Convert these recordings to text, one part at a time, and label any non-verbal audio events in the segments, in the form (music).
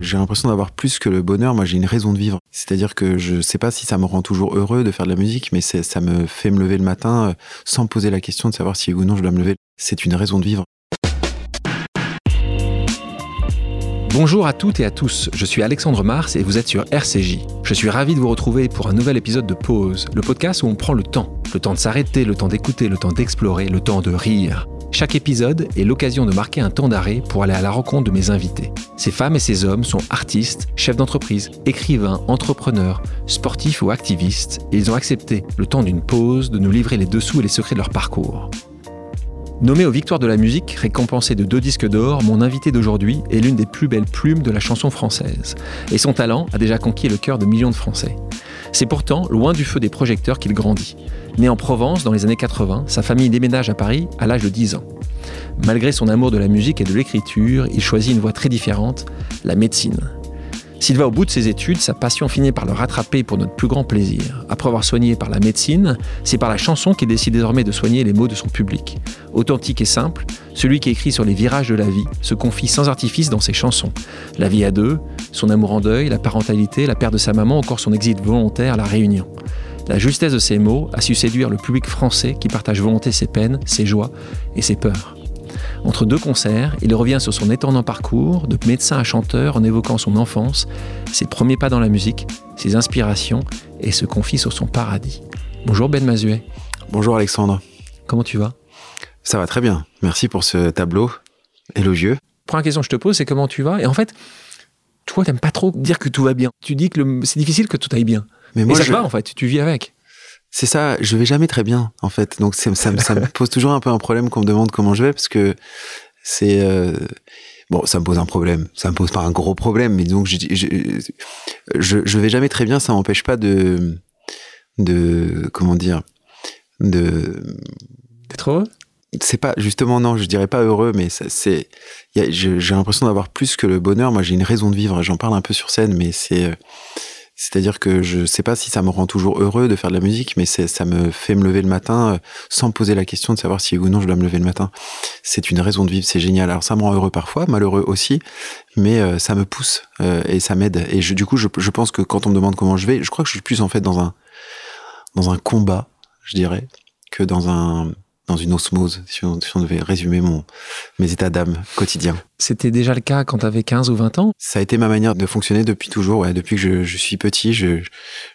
J'ai l'impression d'avoir plus que le bonheur. Moi, j'ai une raison de vivre. C'est-à-dire que je sais pas si ça me rend toujours heureux de faire de la musique, mais ça me fait me lever le matin euh, sans poser la question de savoir si ou non je dois me lever. C'est une raison de vivre. Bonjour à toutes et à tous, je suis Alexandre Mars et vous êtes sur RCJ. Je suis ravi de vous retrouver pour un nouvel épisode de Pause, le podcast où on prend le temps. Le temps de s'arrêter, le temps d'écouter, le temps d'explorer, le temps de rire. Chaque épisode est l'occasion de marquer un temps d'arrêt pour aller à la rencontre de mes invités. Ces femmes et ces hommes sont artistes, chefs d'entreprise, écrivains, entrepreneurs, sportifs ou activistes, et ils ont accepté, le temps d'une pause, de nous livrer les dessous et les secrets de leur parcours. Nommé aux Victoires de la musique, récompensé de deux disques d'or, mon invité d'aujourd'hui est l'une des plus belles plumes de la chanson française. Et son talent a déjà conquis le cœur de millions de Français. C'est pourtant loin du feu des projecteurs qu'il grandit. Né en Provence dans les années 80, sa famille déménage à Paris à l'âge de 10 ans. Malgré son amour de la musique et de l'écriture, il choisit une voie très différente, la médecine. S'il va au bout de ses études, sa passion finit par le rattraper pour notre plus grand plaisir. Après avoir soigné par la médecine, c'est par la chanson qu'il décide désormais de soigner les maux de son public. Authentique et simple, celui qui écrit sur les virages de la vie se confie sans artifice dans ses chansons. La vie à deux, son amour en deuil, la parentalité, la perte de sa maman, encore son exil volontaire la Réunion. La justesse de ces mots a su séduire le public français qui partage volonté ses peines, ses joies et ses peurs. Entre deux concerts, il revient sur son étonnant parcours de médecin à chanteur en évoquant son enfance, ses premiers pas dans la musique, ses inspirations et se confie sur son paradis. Bonjour Ben Mazuet. Bonjour Alexandre. Comment tu vas? Ça va très bien. Merci pour ce tableau élogieux. Première question que je te pose, c'est comment tu vas? Et en fait, toi, t'aimes pas trop dire que tout va bien. Tu dis que c'est difficile que tout aille bien. Mais moi, Et ça va en fait, tu vis avec? C'est ça, je vais jamais très bien en fait. Donc ça, ça, me (laughs) pose toujours un peu un problème qu'on me demande comment je vais parce que c'est euh, bon, ça me pose un problème. Ça me pose pas un gros problème, mais donc je, je, je, vais jamais très bien. Ça m'empêche pas de de comment dire de d'être heureux? C'est pas justement non, je dirais pas heureux, mais c'est j'ai l'impression d'avoir plus que le bonheur. Moi, j'ai une raison de vivre. J'en parle un peu sur scène, mais c'est c'est-à-dire que je sais pas si ça me rend toujours heureux de faire de la musique, mais ça me fait me lever le matin euh, sans poser la question de savoir si ou non je dois me lever le matin. C'est une raison de vivre, c'est génial. Alors ça me rend heureux parfois, malheureux aussi, mais euh, ça me pousse euh, et ça m'aide. Et du coup, je, je, pense que quand on me demande comment je vais, je crois que je suis plus en fait dans un dans un combat, je dirais, que dans un dans une osmose, si on, devait résumer mon, mes états d'âme quotidiens. C'était déjà le cas quand tu avais 15 ou 20 ans? Ça a été ma manière de fonctionner depuis toujours. Ouais. Depuis que je, suis petit, je,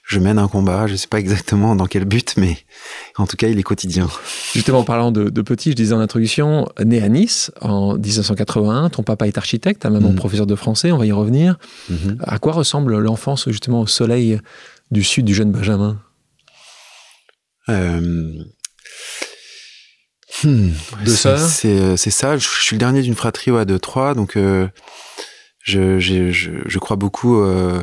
je, mène un combat. Je sais pas exactement dans quel but, mais en tout cas, il est quotidien. Justement, en parlant de, petit, je disais en introduction, né à Nice en 1981, ton papa est architecte, ta maman mm. professeur de français, on va y revenir. Mm-hmm. À quoi ressemble l'enfance justement au soleil du sud du jeune Benjamin? Euh, Hmm, euh, C'est ça. Je, suis le dernier d'une fratrie de trois, donc euh, je, je, crois beaucoup euh,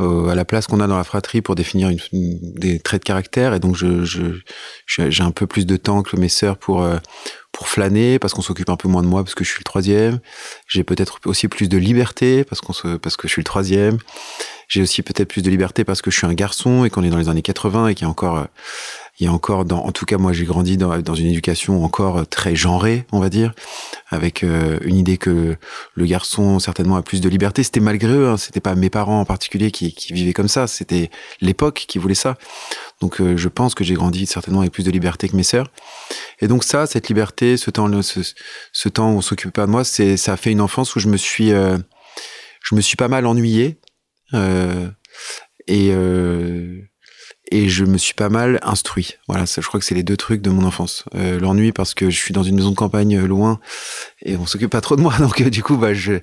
à la place qu'on a dans la fratrie pour définir une, des traits de caractère, et donc je j'ai un peu plus de temps que mes sœurs pour pour flâner parce qu'on s'occupe un peu moins de moi parce que je suis le troisième. J'ai peut-être aussi plus de liberté parce qu'on se parce que je suis le troisième. J'ai aussi peut-être plus de liberté parce que je suis un garçon et qu'on est dans les années 80 et qu'il y a encore il y a encore, dans, en tout cas moi j'ai grandi dans, dans, une éducation encore très genrée, on va dire, avec euh, une idée que le garçon certainement a plus de liberté. C'était malgré eux, hein, c'était pas mes parents en particulier qui, qui vivaient comme ça, c'était l'époque qui voulait ça. Donc euh, je pense que j'ai grandi certainement avec plus de liberté que mes sœurs. Et donc ça, cette liberté, ce temps, ce, ce temps où on s'occupait pas de moi, c'est ça a fait une enfance où je me suis, euh, je me suis pas mal ennuyé. et et je me suis pas mal instruit. Voilà, ça, je crois que c'est les deux trucs de mon enfance. Euh, L'ennui parce que je suis dans une maison de campagne euh, loin et on s'occupe pas trop de moi, (laughs) donc euh, du coup, bah, je,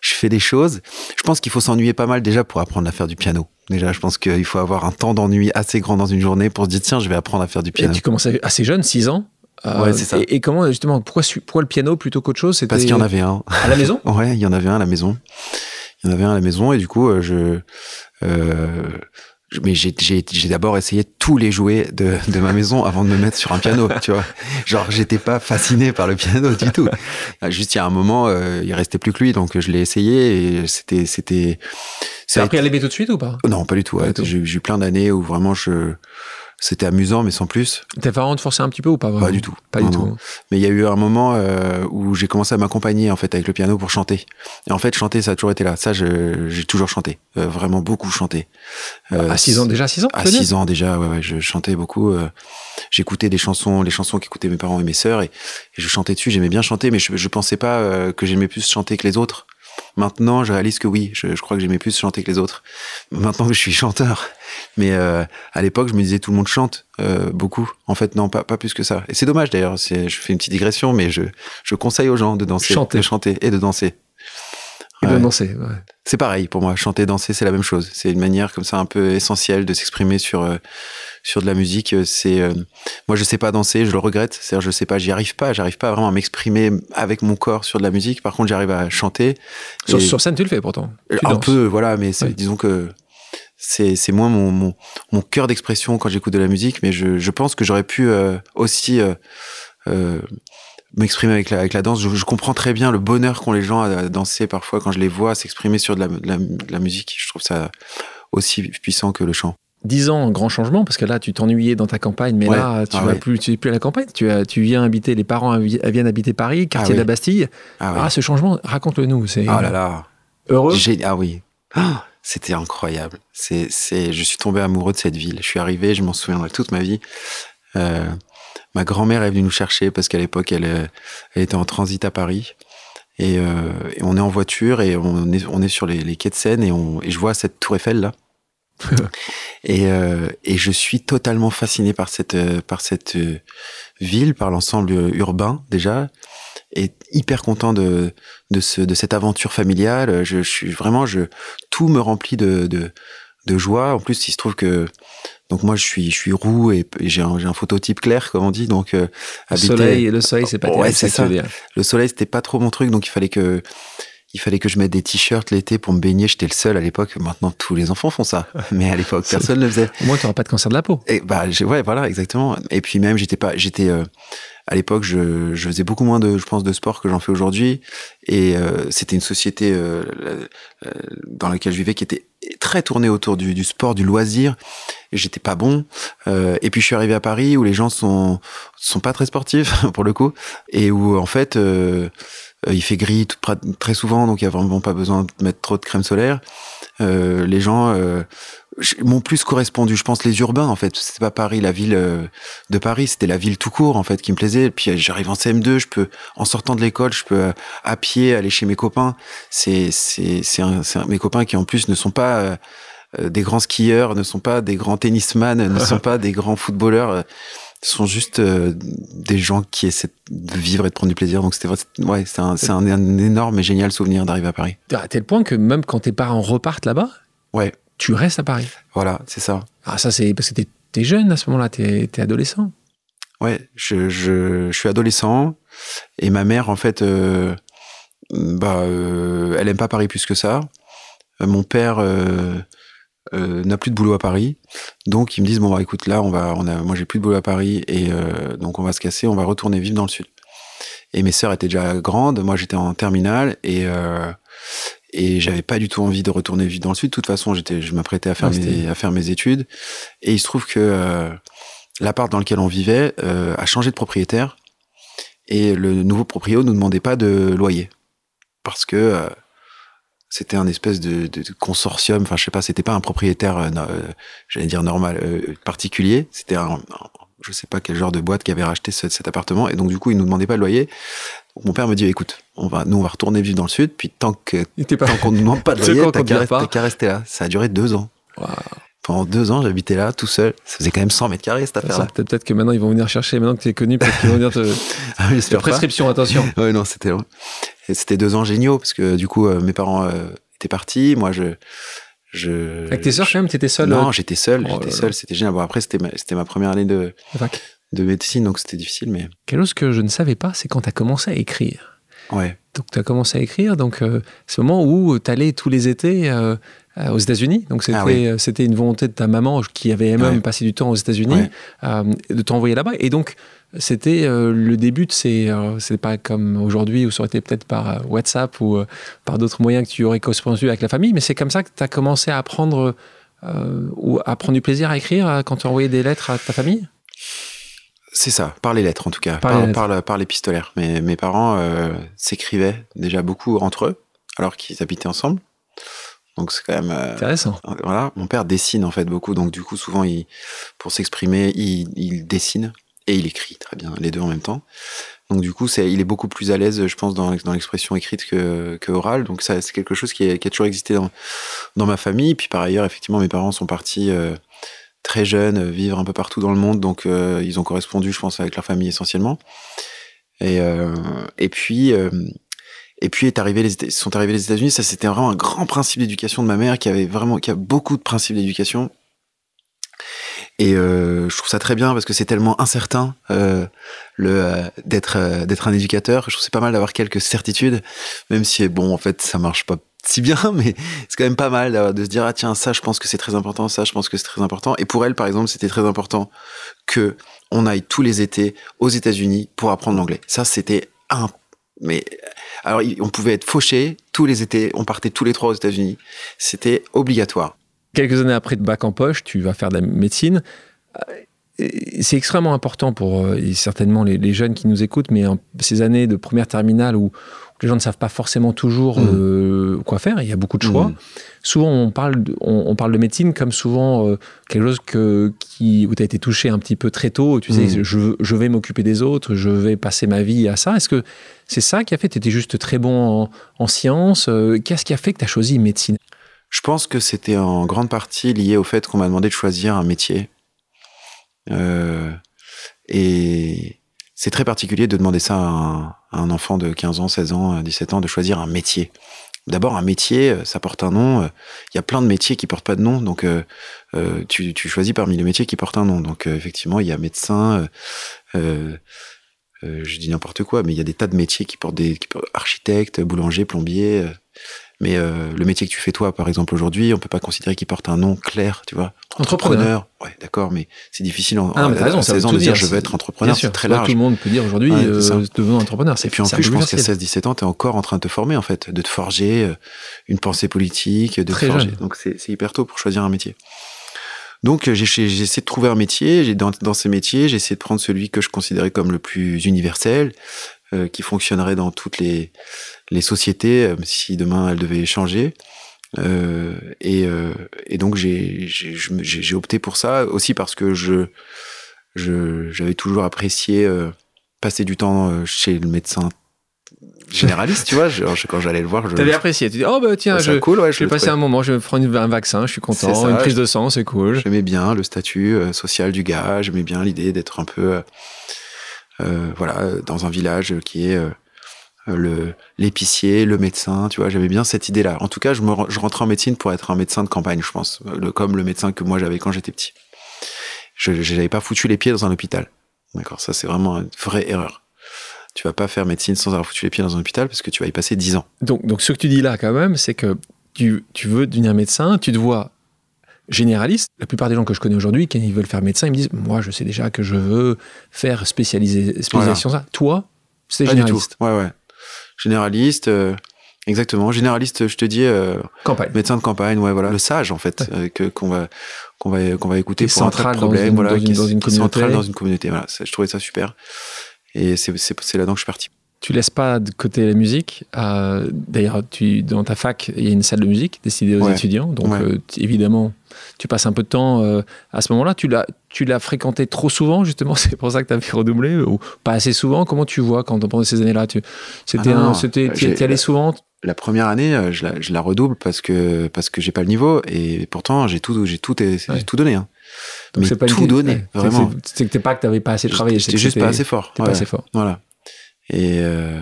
je fais des choses. Je pense qu'il faut s'ennuyer pas mal déjà pour apprendre à faire du piano. Déjà, je pense qu'il faut avoir un temps d'ennui assez grand dans une journée pour se dire tiens, je vais apprendre à faire du piano. Et tu commences assez jeune, 6 ans ouais, c'est ça. Et, comment justement, pourquoi, pourquoi le piano plutôt qu'autre chose? Parce qu'il y en avait un. À la maison? (laughs) Ouais, il y en avait un à la maison. Il y en avait un à la maison et du coup, je mais j'ai d'abord essayé tous les jouets de, de, ma maison avant de me mettre sur un piano, tu vois. Genre, j'étais pas fasciné par le piano du tout. Juste, il y a un moment, euh, il restait plus que lui, donc je l'ai essayé et c'était, c'était. Ça a appris à l'aimer tout de suite ou pas? Non, pas du tout. J'ai eu plein d'années où vraiment je c'était amusant, mais sans plus. Tes parents te forçaient un petit peu ou pas vraiment Pas du tout. Pas du tout. Mais il y a eu un moment euh, où j'ai commencé à m'accompagner en fait avec le piano pour chanter. Et en fait, chanter, ça a toujours été là. Ça, j'ai toujours chanté, euh, vraiment beaucoup chanté. Euh, à 6 ans déjà, 6 ans À 6 ans déjà, ouais, ouais, je chantais beaucoup. J'écoutais des chansons, les chansons qu'écoutaient mes parents et mes sœurs, et, et je chantais dessus. J'aimais bien chanter, mais je, je pensais pas que j'aimais plus chanter que les autres. Maintenant, je réalise que oui, je, je crois que j'aimais plus chanter que les autres. Maintenant que je suis chanteur. Mais euh, à l'époque, je me disais tout le monde chante euh, beaucoup. En fait, non, pas, pas plus que ça. Et c'est dommage d'ailleurs. Je fais une petite digression, mais je, je conseille aux gens de danser, chanter. de chanter et de danser. Et de danser, ouais. C'est pareil pour moi. Chanter, danser, c'est la même chose. C'est une manière comme ça un peu essentielle de s'exprimer sur euh, sur de la musique. C'est euh, moi, je sais pas danser, je le regrette. C'est-à-dire, je sais pas, j'y arrive pas. J'arrive pas vraiment à m'exprimer avec mon corps sur de la musique. Par contre, j'arrive à chanter. Sur, Et- sur scène, tu le fais pourtant. Tu un danses. peu, voilà, mais disons que c'est c'est moins mon, mon, mon cœur d'expression quand j'écoute de la musique, mais je, je pense que j'aurais pu euh, aussi euh, euh, m'exprimer avec la, avec la danse. Je, je comprends très bien le bonheur qu'ont les gens à danser parfois quand je les vois s'exprimer sur de la, de la, de la musique. Je trouve ça aussi puissant que le chant. 10 ans, grand changement, parce que là, tu t'ennuyais dans ta campagne, mais Ouais. là, tu Ah vas ouais. plus, tu es plus à la campagne. Tu, as, tu viens habiter, les parents viennent habiter Paris, quartier oui. de la Bastille. Ah, Ah, ce changement, raconte-le nous. C'est Ah là là. heureux. Ah oui. Ah, C'était incroyable. C'est, c'est, je suis tombé amoureux de cette ville. Je suis arrivé, je m'en souviendrai toute ma vie. Euh, ma grand-mère est venue nous chercher parce qu'à l'époque, elle, euh, elle était en transit à Paris. Et, euh, et on est en voiture et on est, on est sur les, les quais de Seine et, on, et je vois cette tour Eiffel là. (laughs) et, euh, et je suis totalement fasciné par cette, par cette ville, par l'ensemble urbain déjà, et hyper content de, de, ce, de cette aventure familiale. Je, je suis vraiment, je, tout me remplit de, de, de joie. En plus, il se trouve que donc moi je suis je suis roux et, et j'ai un, j'ai un phototype clair comme on dit. Donc euh, Le soleil, le soleil, c'est pas Ouais, c'est ça. le soleil c'était pas trop mon truc, donc il fallait que il fallait que je mette des t-shirts l'été pour me baigner. J'étais le seul à l'époque. Maintenant tous les enfants font ça, (laughs) mais à l'époque personne ne le faisait. Au moins, tu n'auras pas de cancer de la peau. Et bah ouais voilà exactement. Et puis même j'étais pas j'étais euh, à l'époque je, je faisais beaucoup moins de je pense de sport que j'en fais aujourd'hui. Et euh, c'était une société euh, dans laquelle je vivais qui était très tournée autour du, du sport du loisir. Et j'étais pas bon. Euh, et puis je suis arrivé à Paris où les gens sont sont pas très sportifs (laughs) pour le coup. Et où en fait euh, euh, il fait gris tout, très souvent. Donc il y a vraiment pas besoin de mettre trop de crème solaire euh, les gens euh, m'ont plus correspondu. Je pense les urbains, en fait. C'était pas Paris, la ville euh, de Paris, c'était la ville tout court, en fait, qui me plaisait. Et puis euh, j'arrive en CM2, je peux, en sortant de l'école, je peux à pied aller chez mes copains. C'est, c'est, c'est, mes copains qui en plus ne sont pas euh, des grands skieurs, ne sont pas des grands tennisman, ne sont (laughs) pas des grands footballeurs. Euh, sont juste euh, des gens qui essaient de vivre et de prendre du plaisir. Donc c'était vrai- ouais, c'est un, c'est un, un énorme et génial souvenir d'arriver à Paris. À tel point que même quand tes parents repartent là-bas, Ouais, tu restes à Paris. voilà, c'est ça. Ah, ça, c'est parce que t'es es jeune à ce moment-là, t'es es adolescent. Ouais, je, je, je suis adolescent et ma mère, en fait, euh, bah, euh, elle aime pas Paris plus que ça. Mon père euh, n'a plus de boulot à Paris, donc ils me disent bon bah écoute là, on va, on a, moi j'ai plus de boulot à Paris et euh, donc on va se casser, on va retourner vivre dans le sud. Et mes sœurs étaient déjà grandes, moi j'étais en terminale et euh, et j'avais pas du tout envie de retourner vivre dans le sud. De toute façon, j'étais, je m'apprêtais à faire Ouais, mes, à faire mes études et il se trouve que l'appart dans lequel on vivait a changé de propriétaire et le nouveau proprio nous demandait pas de loyer parce que c'était un espèce de, de- de consortium. Enfin, je sais pas, c'était pas un propriétaire, euh, euh, j'allais dire normal, euh, particulier. C'était un, un- je sais pas quel genre de boîte qui avait racheté ce- cet appartement et donc du coup, il nous demandait pas de loyer. Mon père me dit, écoute, on va, nous on va retourner vivre dans le sud, puis tant que pas. tant qu'on ne demande pas de (laughs) loyer, t'as qu'à vire rester, là. Ça a duré deux ans. Waouh. Pendant deux ans, j'habitais là tout seul. Ça faisait quand même 100 mètres carrés cette affaire-là. Peut-être que maintenant ils vont venir chercher, maintenant que tu es connu, peut-être qu'ils vont venir te. (laughs) Ah, Sur j'espère pas. prescription, attention. (laughs) Ouais, non, c'était et c'était deux ans géniaux parce que du coup, euh, mes parents euh, étaient partis. Moi, je, je. Avec tes sœurs, quand même, t'étais seul. Non, euh, j'étais seul. Oh j'étais seul. C'était génial. Bon, après, c'était ma, ma première année de, de médecine, donc c'était difficile, mais Quelque chose que je ne savais pas, c'est quand tu as commencé à écrire. ouais. Donc, tu as commencé à écrire, donc c'est le moment où tu allais tous les étés aux États-Unis. Donc, c'était Ah oui. euh, c'était une volonté de ta maman qui avait elle-même Ouais. passé du temps aux États-Unis Ouais. euh, de t'envoyer là-bas. Et donc, c'était euh, le début de ces. euh, c'est pas comme aujourd'hui où ça aurait été peut-être par euh, WhatsApp ou euh, par d'autres moyens que tu aurais correspondu avec la famille, mais c'est comme ça que tu as commencé à apprendre ou à prendre du plaisir à écrire quand tu envoyais des lettres à ta famille? C'est ça, par les lettres en tout cas, par, par, par, l'épistolaire. Mais mes parents euh, s'écrivaient déjà beaucoup entre eux, alors qu'ils habitaient ensemble. Donc c'est quand même euh, intéressant. Voilà, mon père dessine en fait beaucoup, donc du coup souvent il, pour s'exprimer, il, dessine et il écrit très bien, les deux en même temps. Donc du coup c'est, il est beaucoup plus à l'aise, je pense, dans, dans l'expression écrite que, que orale. Donc ça c'est quelque chose qui, qui, a toujours existé dans, dans ma famille. Puis par ailleurs effectivement mes parents sont partis. Euh, très jeunes, vivre un peu partout dans le monde, donc euh, ils ont correspondu, je pense, avec leur famille essentiellement. Et, et puis, et puis sont arrivés les États-Unis. Ça, c'était vraiment un grand principe d'éducation de ma mère, qui avait vraiment, qui a beaucoup de principes d'éducation. Et euh, je trouve ça très bien parce que c'est tellement incertain euh, le d'être d'être un éducateur. Je trouve c'est pas mal d'avoir quelques certitudes, même si bon en fait ça marche pas si bien, (laughs) mais c'est quand même pas mal de se dire ah tiens ça je pense que c'est très important, ça je pense que c'est très important. Et pour elle par exemple c'était très important que on aille tous les étés aux États-Unis pour apprendre l'anglais. Ça c'était un mais alors on pouvait être fauché tous les étés, on partait tous les trois aux États-Unis. C'était obligatoire. Quelques années après de bac en poche, tu vas faire de la médecine. Euh, c'est extrêmement important pour euh, certainement les, jeunes qui nous écoutent, mais ces années de première terminale où, les gens ne savent pas forcément toujours mm. euh, quoi faire, il y a beaucoup de choix. Mm. Souvent, on parle, de, on, parle de médecine comme souvent euh, quelque chose que, qui, où tu as été touché un petit peu très tôt. Tu sais, mm. je, je, vais m'occuper des autres, je vais passer ma vie à ça. Est-ce que c'est ça qui a fait Tu étais juste très bon en, en sciences. Euh, qu'est-ce qui a fait que tu as choisi médecine? Je pense que c'était en grande partie lié au fait qu'on m'a demandé de choisir un métier. et c'est très particulier de demander ça à un, enfant de 15 ans, 16 ans, 17 ans, de choisir un métier. D'abord, un métier, euh, ça porte un nom. Euh, il y a plein de métiers qui portent pas de nom, donc euh, tu, choisis parmi les métiers qui portent un nom. Donc effectivement, il y a médecin, je dis n'importe quoi, mais il y a des tas de métiers qui portent des qui architecte, boulanger, plombier. Mais euh, le métier que tu fais toi, par exemple, aujourd'hui, on peut pas considérer qu'il porte un nom clair, tu vois. Entrepreneur. Ouais, d'accord, mais c'est difficile en, ah, à 16 ans de dire, je veux être entrepreneur, c'est très large. Tout le monde peut dire aujourd'hui, ouais, euh, devenons entrepreneur. Et puis en plus, je pense qu'à 16-17 ans, tu es encore en train de te former, en fait, de te forger euh, une pensée politique, de te forger. Donc c'est hyper tôt pour choisir un métier. Donc j'ai essayé de trouver un métier, j'ai dans, dans, ces métiers, j'ai essayé de prendre celui que je considérais comme le plus universel, euh, qui fonctionnerait dans toutes les, les sociétés euh, si demain elles devaient changer. Euh, et, et, donc j'ai opté pour ça aussi parce que je j'avais toujours apprécié passer du temps chez le médecin généraliste, tu vois. quand j'allais le voir, je. T'avais apprécié. Tu dis, oh bah tiens, je, cool, ouais, je vais passer un moment, je vais prendre un vaccin, je suis content, une prise de sang, c'est cool. J'aimais bien le statut social du gars, j'aimais bien l'idée d'être un peu euh, voilà, dans un village qui est euh, l'épicier, le médecin, tu vois, j'avais bien cette idée-là. En tout cas, je, me, rentrais en médecine pour être un médecin de campagne, je pense, comme le médecin que moi j'avais quand j'étais petit. Je n'avais pas foutu les pieds dans un hôpital. D'accord, ça c'est vraiment une vraie erreur. Tu vas pas faire médecine sans avoir foutu les pieds dans un hôpital parce que tu vas y passer 10 ans. Donc, donc ce que tu dis là quand même, c'est que tu, tu veux devenir médecin, tu te vois généraliste. La plupart des gens que je connais aujourd'hui, quand ils veulent faire médecin, ils me disent Moi, je sais déjà que je veux faire spécialiser, spécialisation ça. Toi, c'est généraliste. Ouais, ouais. Généraliste, euh, exactement. Généraliste, je te dis. Euh, campagne. Médecin de campagne, ouais, voilà. Le sage, en fait, euh, que, qu'on va, qu'on va, qu'on va écouter pour un voilà, dans, une, dans une communauté. Central dans une communauté. Voilà. je trouvais ça super. Et c'est là-dedans que je suis parti tu laisses pas de côté la musique. Euh, d'ailleurs, tu, dans ta fac, il y a une salle de musique destinée aux étudiants. Donc, euh, évidemment, tu passes un peu de temps euh, à ce moment-là. Tu l'as, tu l'as fréquenté trop souvent, justement. (laughs) C'est pour ça que tu as fait redoubler ou pas assez souvent? Comment tu vois quand pendant ces années-là? Tu, c'était, ah c'était, allais souvent? La première année, je la, je la, redouble parce que parce que j'ai pas le niveau et pourtant j'ai tout, j'ai tout, j'ai tout donné. Hein. Donc c'est pas tout donné, vraiment. C'est, pas que t'avais pas assez travaillé. C'était juste pas assez fort. pas assez fort. Voilà. Et, euh,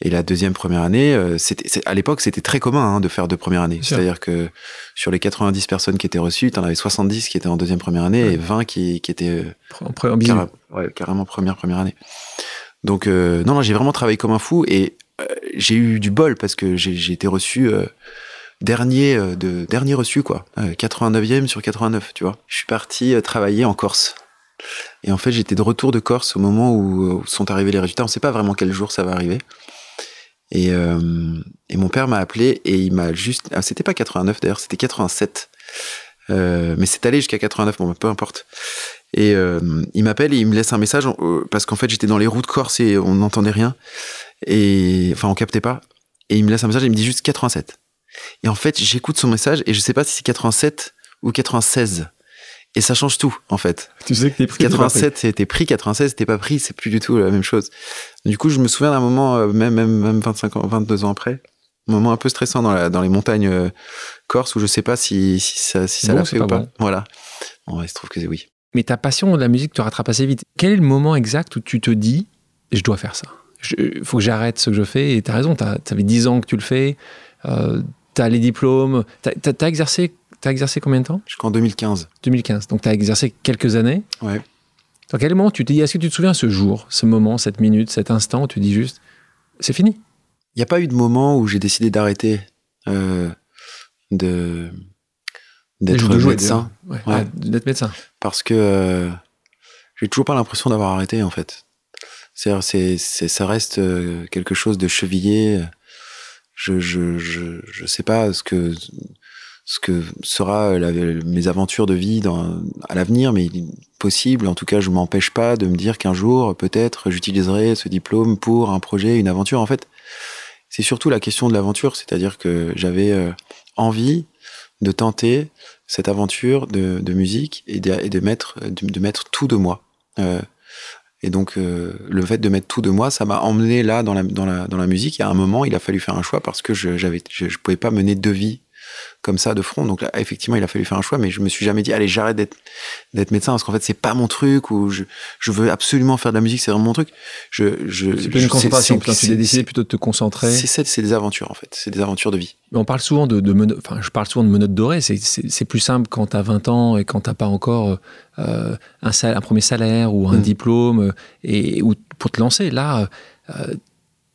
et la deuxième première année, euh, c'était, à l'époque, c'était très commun hein, de faire deux premières années. C'est-à-dire que sur les 90 personnes qui étaient reçues, tu en avais 70 qui étaient en deuxième première année et 20 qui, qui étaient euh, en première ouais, carrément première première année. Donc non, non j'ai vraiment travaillé comme un fou et j'ai eu du bol parce que j'ai été reçu dernier de dernier reçu quoi, 89e sur 89, tu vois. Je suis parti travailler en Corse. Et en fait, j'étais de retour de Corse au moment où, sont arrivés les résultats. On ne sait pas vraiment quel jour ça va arriver. Et, euh, mon père m'a appelé et il m'a juste. Ah, c'était pas 89 d'ailleurs, c'était 87. mais c'est allé jusqu'à 89, bon, bah, peu importe. Et il m'appelle et il me laisse un message parce qu'en fait j'étais dans les routes Corse et on n'entendait rien et enfin on captait pas. Et il me laisse un message et il me dit juste 87. Et en fait j'écoute son message et je sais pas si c'est 87 ou 96. Et ça change tout, en fait. Tu sais que t'es pris. 87, c'était pris, 96, c'était pas pris, c'est plus du tout la même chose. Du coup, je me souviens d'un moment, euh, même, même, même 25 ans, 22 ans après, un moment un peu stressant dans, la, dans les montagnes euh, corse où je sais pas si, si ça, si ça l'a fait ou pas. Voilà. Bon, il se trouve que c'est oui. Mais ta passion de la musique te rattrape assez vite. Quel est le moment exact où tu te dis, je dois faire ça? Il faut que j'arrête ce que je fais. Et tu as raison, tu avais 10 ans que tu le fais, euh, tu as les diplômes. Tu as, exercé tu as exercé combien de temps Jusqu'en 2015. 2015. Donc tu as exercé quelques années. Ouais. À quel moment tu te dis, est-ce que tu te souviens ce jour, ce moment, cette minute, cet instant où tu dis juste, c'est fini? Il n'y a pas eu de moment où j'ai décidé d'arrêter euh, de d'être médecin. Ouais, ouais. d'être médecin. Parce que euh, j'ai toujours pas l'impression d'avoir arrêté en fait. C'est, c'est, ça reste euh, quelque chose de chevillé. Je, je, je, je sais pas ce que ce que sera mes aventures de vie à l'avenir, mais possible. En tout cas, je m'empêche pas de me dire qu'un jour, peut-être, j'utiliserai ce diplôme pour un projet, une aventure. En fait, c'est surtout la question de l'aventure, c'est-à-dire que j'avais euh, envie de tenter cette aventure de, musique et de, et de mettre de, mettre tout de moi. Euh, et donc, euh, le fait de mettre tout de moi, ça m'a emmené là dans la, dans, la, dans la musique. Et à un moment, il a fallu faire un choix parce que je j'avais je, je pouvais pas mener deux vies comme ça de front. Donc là, effectivement, il a fallu faire un choix, mais je me suis jamais dit, allez, j'arrête d'être d'être médecin parce qu'en fait, c'est pas mon truc ou je, je veux absolument faire de la musique, c'est vraiment mon truc. Je, je, c'est une concentration. Tu as décidé plutôt de te concentrer. C'est c'est des aventures en fait, c'est des aventures de vie. Mais on parle souvent de, de enfin, je parle souvent de menottes dorées. C'est plus simple quand tu as 20 ans et quand t'as pas encore euh, un, un, premier salaire ou un mm. diplôme et ou pour te lancer. Là. Euh,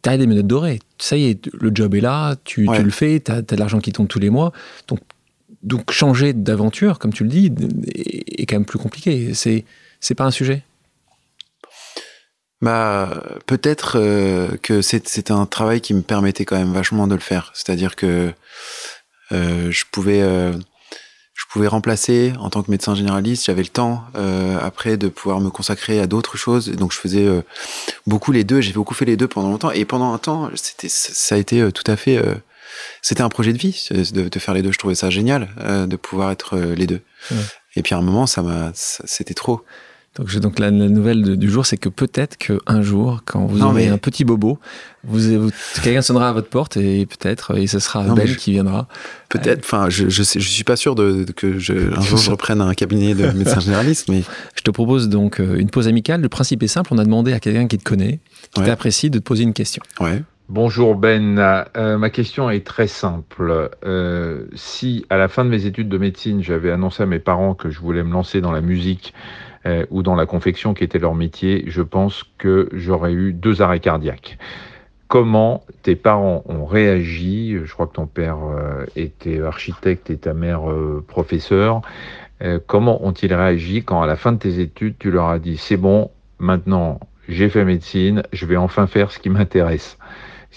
t'as des menottes dorées. Ça y est, le job est là, tu, le fais, t'as as de l'argent qui tombe tous les mois. Donc, donc changer d'aventure, comme tu le dis, est, quand même plus compliqué. C'est c'est pas un sujet. Bah peut-être euh, que c'est un travail qui me permettait quand même vachement de le faire. C'est-à-dire que euh, je pouvais euh, pouvais remplacer en tant que médecin généraliste. J'avais le temps euh, après de pouvoir me consacrer à d'autres choses. Donc je faisais euh, beaucoup les deux. J'ai beaucoup fait les deux pendant longtemps. Et pendant un temps, c'était ça a été euh, tout à fait. Euh, c'était un projet de vie de, de, faire les deux. Je trouvais ça génial de pouvoir être les deux. Et puis à un moment, ça m'a, c'était trop. Donc, donc la, nouvelle du jour, c'est que peut-être qu'un jour, quand vous aurez un petit bobo, vous, quelqu'un sonnera à votre porte et peut-être, et ce sera Ben qui viendra. Peut-être, enfin, je, je, je suis pas sûr de, que je, un jour je reprenne un cabinet de médecin généraliste, mais. (laughs) Je te propose donc euh, une pause amicale. Le principe est simple, on a demandé à quelqu'un qui te connaît, qui t'apprécie, de te poser une question. Ouais. Bonjour Ben, euh, ma question est très simple. Euh, si à la fin de mes études de médecine, j'avais annoncé à mes parents que je voulais me lancer dans la musique euh, ou dans la confection qui était leur métier, je pense que j'aurais eu deux arrêts cardiaques. Comment tes parents ont réagi Je crois que ton père euh, était architecte et ta mère euh, professeur. comment ont-ils réagi quand à la fin de tes études, tu leur as dit c'est bon, maintenant j'ai fait médecine, je vais enfin faire ce qui m'intéresse?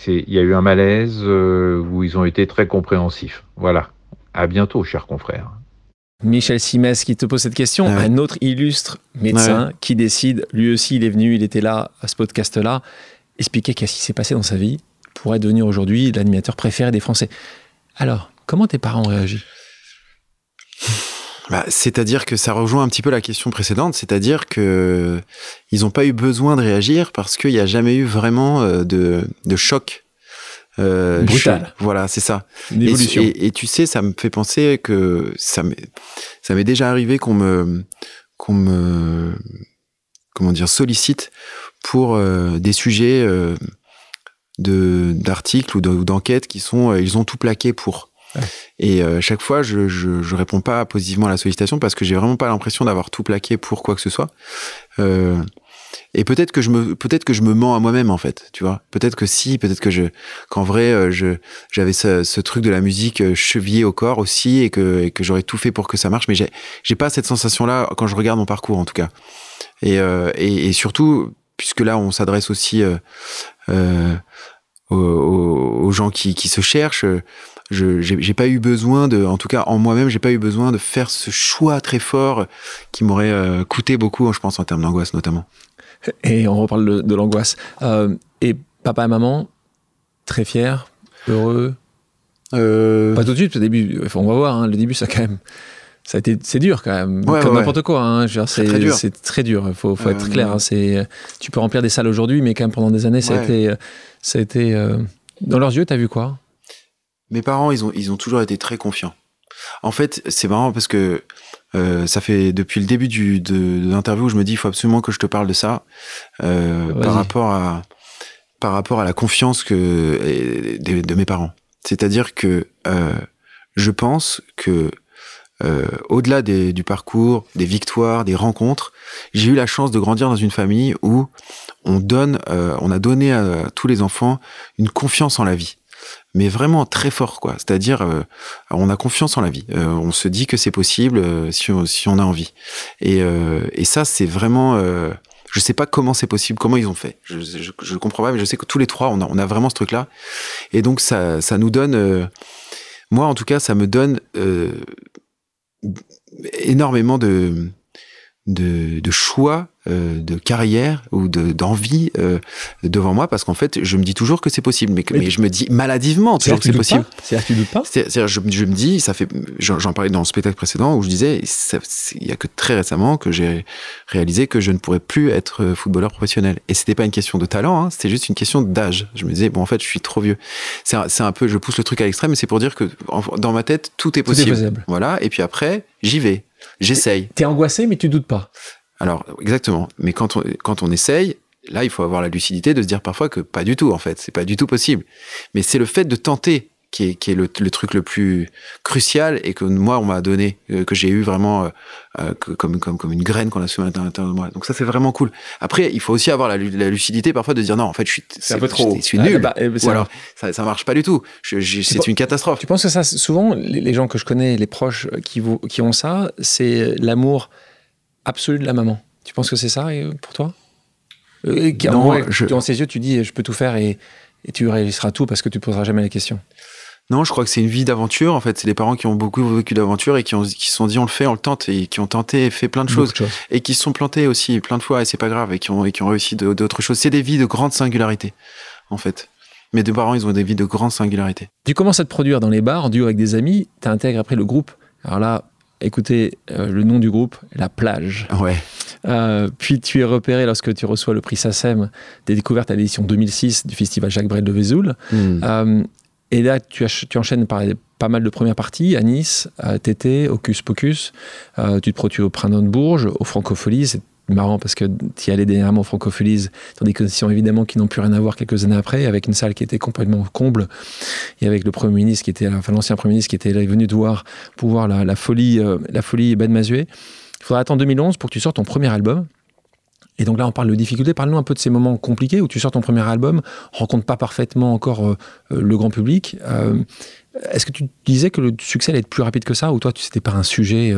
Il y a eu un malaise où ils ont été très compréhensifs. Voilà. À bientôt, chers confrères. Michel Simès qui te pose cette question, ah un autre illustre médecin qui décide, lui aussi il est venu, il était là à ce podcast-là, expliquer qu'est-ce qui s'est passé dans sa vie pour être devenu aujourd'hui l'animateur préféré des Français. Alors, comment tes parents ont réagi? Bah, c'est-à-dire que ça rejoint un petit peu la question précédente, c'est-à-dire que ils n'ont pas eu besoin de réagir parce qu'il n'y a jamais eu vraiment euh, de, de choc euh, Brutal. voilà, c'est ça. Une évolution. Et, tu sais, ça me fait penser que ça m'est, ça m'est déjà arrivé qu'on me, qu'on me, comment dire, sollicite pour euh, des sujets euh, de d'articles ou d'enquêtes qui sont, ils ont tout plaqué pour. Et chaque fois, je, je, je réponds pas positivement à la sollicitation parce que j'ai vraiment pas l'impression d'avoir tout plaqué pour quoi que ce soit. Euh, et peut-être que je me peut-être que je me mens à moi-même en fait tu vois peut-être que si peut-être que je qu'en vrai euh, je j'avais ce, ce, truc de la musique euh, chevillé au corps aussi et que et que j'aurais tout fait pour que ça marche mais j'ai j'ai pas cette sensation là quand je regarde mon parcours en tout cas et euh, et, et, surtout puisque là on s'adresse aussi euh, aux, aux, gens qui, qui se cherchent je j'ai pas eu besoin de, en tout cas en moi-même, j'ai pas eu besoin de faire ce choix très fort qui m'aurait euh, coûté beaucoup, je pense en termes d'angoisse notamment. Et on reparle de, l'angoisse. Euh, et papa et maman, très fiers, heureux. Euh... Pas tout de suite, au début. On va voir. Hein, le début, ça quand même. Ça a été, c'est dur quand même, comme n'importe quoi. Hein, c'est très dur. C'est très dur. Il faut, faut être clair. Hein, c'est, tu peux remplir des salles aujourd'hui, mais quand même pendant des années, ça a été, ça a été. Dans leurs yeux, t'as vu quoi? Mes parents, ils ont, ils ont toujours été très confiants. En fait, c'est marrant parce que euh, ça fait depuis le début du, de, l'interview, je me dis, il faut absolument que je te parle de ça euh, par rapport à par rapport à la confiance que de, mes parents. C'est-à-dire que euh, je pense que euh, au-delà du parcours, des victoires, des rencontres, j'ai eu la chance de grandir dans une famille où on donne, euh, on a donné à tous les enfants une confiance en la vie mais vraiment très fort, quoi. C'est-à-dire, euh, on a confiance en la vie. Euh, on se dit que c'est possible euh, si, on, a envie. Et, ça, c'est vraiment. je sais pas comment c'est possible, comment ils ont fait. Je, je, je, comprends pas, mais je sais que tous les trois, on a, vraiment ce truc-là. Et donc, ça, ça nous donne. moi, en tout cas, ça me donne énormément de, de choix euh, de carrière ou d'envie euh, devant moi parce qu'en fait je me dis toujours que c'est possible mais, mais, je me dis maladivement toujours que c'est possible. c'est-à-dire que tu doutes pas c'est-à-dire je, je, me dis ça fait j'en parlais dans le spectacle précédent où je disais il y a que très récemment que j'ai réalisé que je ne pourrais plus être euh, footballeur professionnel. Et c'était pas une question de talent hein, c'était juste une question d'âge. Je me disais bon en fait je suis trop vieux. C'est un, un, peu je pousse le truc à l'extrême mais c'est pour dire que dans ma tête tout est possible, tout est possible. voilà et puis après j'y vais. J'essaye. T'es angoissé mais tu doutes pas alors, exactement. Mais quand on, quand on essaye, là, il faut avoir la lucidité de se dire parfois que pas du tout, en fait. C'est pas du tout possible. Mais c'est le fait de tenter qui est, qui est le, truc le plus crucial et que moi, on m'a donné, euh, que j'ai eu vraiment euh, euh, comme, comme, comme une graine qu'on a semée à l'intérieur de moi. Donc ça, c'est vraiment cool. Après, il faut aussi avoir la, lucidité parfois de dire non, en fait, je suis, c'est un peu trop. Je, suis nul. Bah, Ou alors, ça, ça marche pas du tout. c'est une catastrophe. Tu penses que ça, souvent, les, gens que je connais, les proches qui, vous, qui ont ça, c'est l'amour absolu de la maman. Tu penses que c'est ça pour toi? Euh, non, Dans ses yeux, tu dis je peux tout faire et, tu réaliseras tout parce que tu poseras jamais la question. Non, je crois que c'est une vie d'aventure. En fait, c'est des parents qui ont beaucoup vécu d'aventure et qui ont qui se sont dit on le fait, on le tente et qui ont tenté et fait plein de choses, et qui se sont plantés aussi plein de fois et c'est pas grave et qui ont et qui ont réussi d'autres choses. C'est des vies de grande singularité, en fait. Mes deux parents, ils ont des vies de grande singularité. Tu commences à te produire dans les bars, en duo avec des amis. Tu intègres après le groupe. Alors là, écoutez euh, le nom du groupe, La Plage. Ouais. Euh, puis tu es repéré lorsque tu reçois le prix SACEM des découvertes à l'édition 2006 du festival Jacques Brel de Vesoul. Hmm. Euh, et là, tu, tu, enchaînes par pas mal de premières parties à Nice, à TT, Hocus Pocus. tu te produis au Printemps de Bourges, au Francopholies. C'est marrant parce que tu y allais dernièrement au Francopholies dans des conditions évidemment qui n'ont plus rien à voir quelques années après, avec une salle qui était complètement comble et avec le Premier ministre qui était, l'ancien Premier ministre qui était venu te voir pour voir la, folie, la folie Ben Mazuet. Il faudra attendre 2011 pour que tu sortes ton premier album. Et donc là, on parle de difficultés. Parle-nous un peu de ces moments compliqués où tu sors ton premier album, rencontre pas parfaitement encore euh, euh, le grand public. Euh, est-ce que tu disais que le succès allait être plus rapide que ça, ou toi, tu c'était pas un sujet,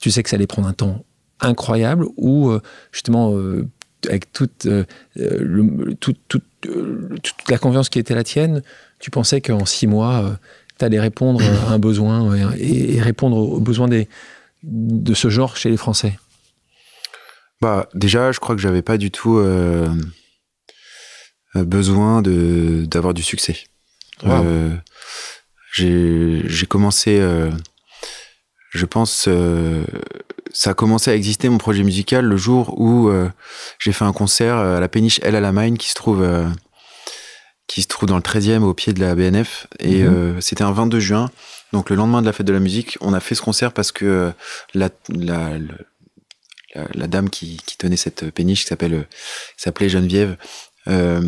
tu sais que ça allait prendre un temps incroyable, ou justement avec toute, toute, la confiance qui était la tienne, tu pensais qu'en six mois, tu allais répondre à un besoin et répondre aux besoins des, de ce genre chez les Français? Bah déjà, je crois que j'avais pas du tout euh, euh, besoin d'avoir du succès. Euh, j'ai commencé, je pense, ça a commencé à exister mon projet musical le jour où j'ai fait un concert à la péniche El Alamein qui se trouve qui se trouve dans le 13e au pied de la BNF et mhm. c'était un 22 juin. Donc le lendemain de la fête de la musique, on a fait ce concert parce que euh, la, la, la, dame qui, qui, tenait cette péniche, qui s'appelle, s'appelait Geneviève, euh,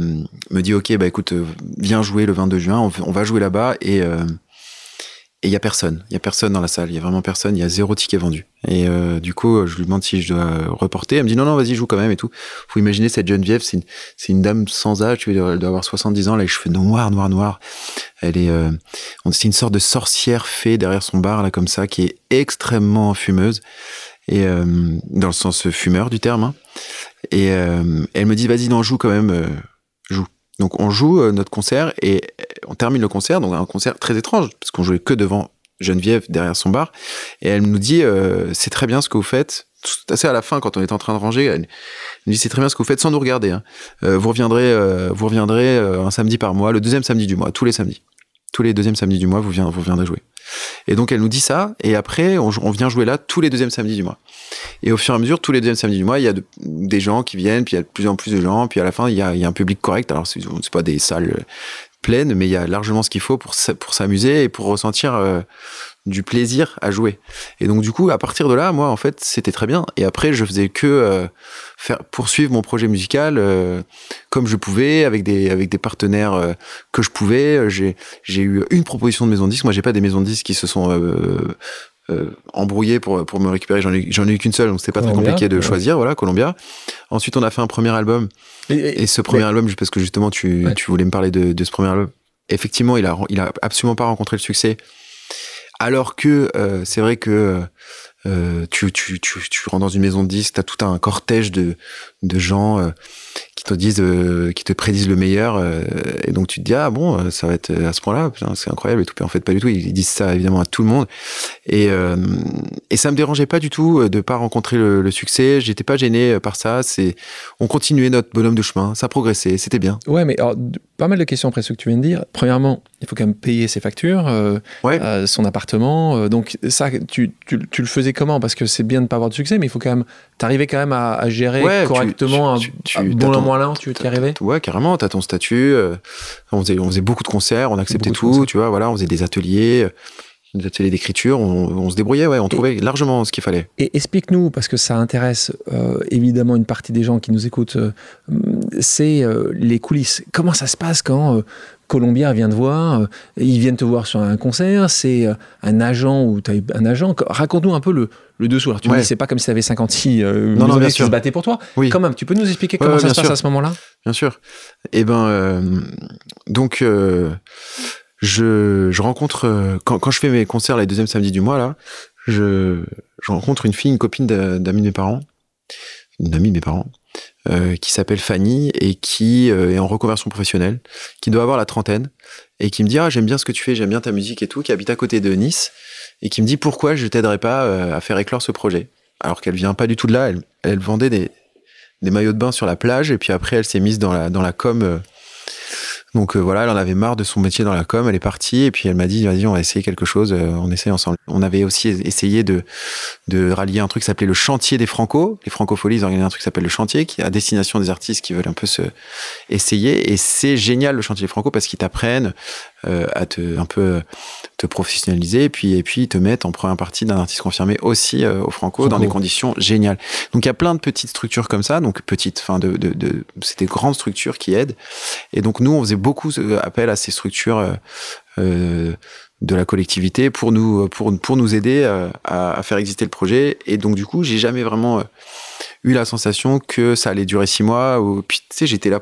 me dit ok bah écoute euh, viens jouer le 22 juin, on, on va jouer là-bas et euh, et il y a personne, il y a personne dans la salle, il y a vraiment personne, il y a zéro ticket vendu. Et euh, du coup, je lui demande si je dois reporter. Elle me dit non non, vas-y joue quand même et tout. Faut imaginer cette Geneviève, c'est une, c'est une dame sans âge, tu elle doit avoir 70 ans, là, les cheveux noirs, noirs, noirs. Elle est, euh, c'est une sorte de sorcière fée derrière son bar là comme ça, qui est extrêmement fumeuse et euh, dans le sens fumeur du terme. Hein. Et euh, elle me dit vas-y non joue quand même, joue. Donc on joue notre concert et on termine le concert, donc un concert très étrange, parce qu'on jouait que devant Geneviève derrière son bar, et elle nous dit euh, c'est très bien ce que vous faites. Tout assez à la fin, quand on est en train de ranger, elle nous dit c'est très bien ce que vous faites sans nous regarder. Hein. Euh, vous reviendrez, euh, vous reviendrez un samedi par mois, le deuxième samedi du mois, tous les samedis, tous les deuxièmes samedis du mois, vous, viendrez, jouer. Et donc elle nous dit ça, et après on, on, vient jouer là tous les deuxièmes samedis du mois. Et au fur et à mesure, tous les deuxièmes samedis du mois, il y a des gens qui viennent, puis il y a de plus en plus de gens, puis à la fin il y a, il y a un public correct. Alors c'est pas des salles pleines, mais il y a largement ce qu'il faut pour, pour s'amuser et pour ressentir du plaisir à jouer. Et donc du coup, à partir de là, moi, en fait, c'était très bien. Et après, je faisais que euh, faire poursuivre mon projet musical euh, comme je pouvais, avec des avec des partenaires euh, que je pouvais. J'ai j'ai eu une proposition de maison de disque. Moi, j'ai pas des maisons de disques qui se sont embrouillées pour pour me récupérer. J'en ai ai eu qu'une seule, donc c'était pas très compliqué de choisir. Voilà, Columbia. Ensuite, on a fait un premier album. Et, ce premier album, parce que justement, tu, tu voulais me parler de, de ce premier album. Effectivement, il a il a absolument pas rencontré le succès alors que euh, c'est vrai que euh, tu, tu, tu, tu rentres dans une maison de disques, tu as tout un cortège de, de gens euh, qui te disent, euh, qui te prédisent le meilleur, euh, et donc tu te dis ah bon, ça va être à ce point-là, c'est incroyable et tout. en fait, pas du tout. Ils disent ça évidemment à tout le monde, et et ça me dérangeait pas du tout de pas rencontrer le, le succès. J'étais pas gêné par ça. C'est on continuait notre bonhomme de chemin, ça progressait, c'était bien. Ouais, mais alors, pas mal de questions après ce que tu viens de dire. Premièrement, il faut quand même payer ses factures, son appartement. donc ça, tu, tu, tu, le faisais comment? Parce que c'est bien de pas avoir de succès, mais il faut quand même, t'arriver quand même à, à gérer correctement tu, un, bon ton, moyen tu veux y arriver Ouais, carrément. T'as ton statut. Euh, on, faisait, on faisait beaucoup de concerts, on acceptait tout, tu vois. Voilà, on faisait des ateliers. Euh, des ateliers d'écriture, on, on, se débrouillait, ouais, on et, trouvait largement ce qu'il fallait. Et explique-nous, parce que ça intéresse euh, évidemment une partie des gens qui nous écoutent, euh, c'est les coulisses. Comment ça se passe quand Colombia vient te voir, ils viennent te voir sur un concert, c'est un agent ou tu as un agent. Raconte-nous un peu le, le dessous. Alors tu ouais. me dis, c'est pas comme si tu avais 56 euh, non, non, bien qui sûr. se battaient pour toi. Oui. Quand même, tu peux nous expliquer comment ouais, ça se passe à ce moment-là? Bien sûr. Eh ben, euh, donc, euh, je, je rencontre, quand, quand, je fais mes concerts les deuxièmes samedis du mois, là, je, je rencontre une fille, une copine d'amis de mes parents, une amie de mes parents, euh, qui s'appelle Fanny et qui euh, est en reconversion professionnelle, qui doit avoir la trentaine et qui me dit ah j'aime bien ce que tu fais, j'aime bien ta musique et tout, qui habite à côté de Nice et qui me dit pourquoi je t'aiderais pas euh, à faire éclore ce projet. Alors qu'elle vient pas du tout de là, elle, elle vendait des, maillots de bain sur la plage et puis après elle s'est mise dans la dans la com euh, donc euh, voilà, elle en avait marre de son métier dans la com, elle est partie et puis elle m'a dit vas-y on va essayer quelque chose, euh, on essaye ensemble. On avait aussi essayé de de rallier un truc qui s'appelait le chantier des Franco. Les Francopholies ils organisent un truc qui s'appelle le chantier qui est à destination des artistes qui veulent un peu se essayer et c'est génial le chantier des Franco parce qu'ils t'apprennent euh, à te un peu te professionnaliser et puis et puis te mettre en première partie d'un artiste confirmé aussi au Franco, Franco, dans des conditions géniales. Donc il y a plein de petites structures comme ça, donc petites, enfin de, de, de c'est des grandes structures qui aident. Et donc nous on faisait beaucoup appel à ces structures euh, euh, de la collectivité pour nous pour pour nous aider à, à, faire exister le projet. Et donc du coup j'ai jamais vraiment eu la sensation que ça allait durer six mois. Ou puis tu sais j'étais là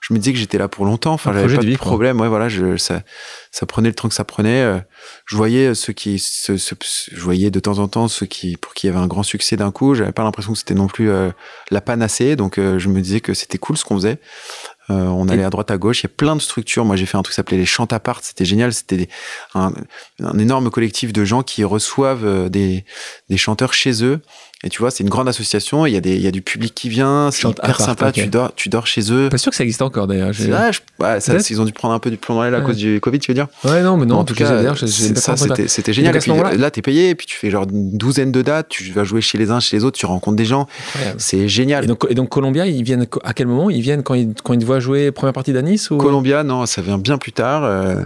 je me disais que j'étais là pour longtemps. Enfin, j'avais pas de, de problème. Ouais, voilà, je, ça, ça prenait le temps que ça prenait. Euh, je voyais ceux qui, ce, ce, je voyais de temps en temps ceux qui, pour qui il y avait un grand succès d'un coup. J'avais pas l'impression que c'était non plus euh, la panacée. Donc, euh, je me disais que c'était cool ce qu'on faisait. Euh, on allait à droite à gauche. Il y a plein de structures. Moi, j'ai fait un truc qui s'appelait les Chantapart. C'était génial. C'était un, un, énorme collectif de gens qui reçoivent euh, des, des chanteurs chez eux et tu vois, c'est une grande association. Il y a des, il y a du public qui vient. C'est hyper part, sympa. Okay. Tu dors, tu dors chez eux. Pas sûr que ça existe encore d'ailleurs. Ça, ils ont dû prendre un peu du plomb dans l'aile à ouais. cause du Covid, tu veux dire? Ouais, non, mais non. En tout cas, ça, c'était, génial. Et puis, là, t'es payé, et puis tu fais genre une douzaine de dates. Tu vas jouer chez les uns, chez les autres. Tu rencontres des gens. C'est génial. Et donc, et donc, Columbia, ils viennent à quel moment Ils viennent quand ils, quand ils te voient jouer première partie d'Anis ou... Columbia, non, ça vient bien plus tard. Euh,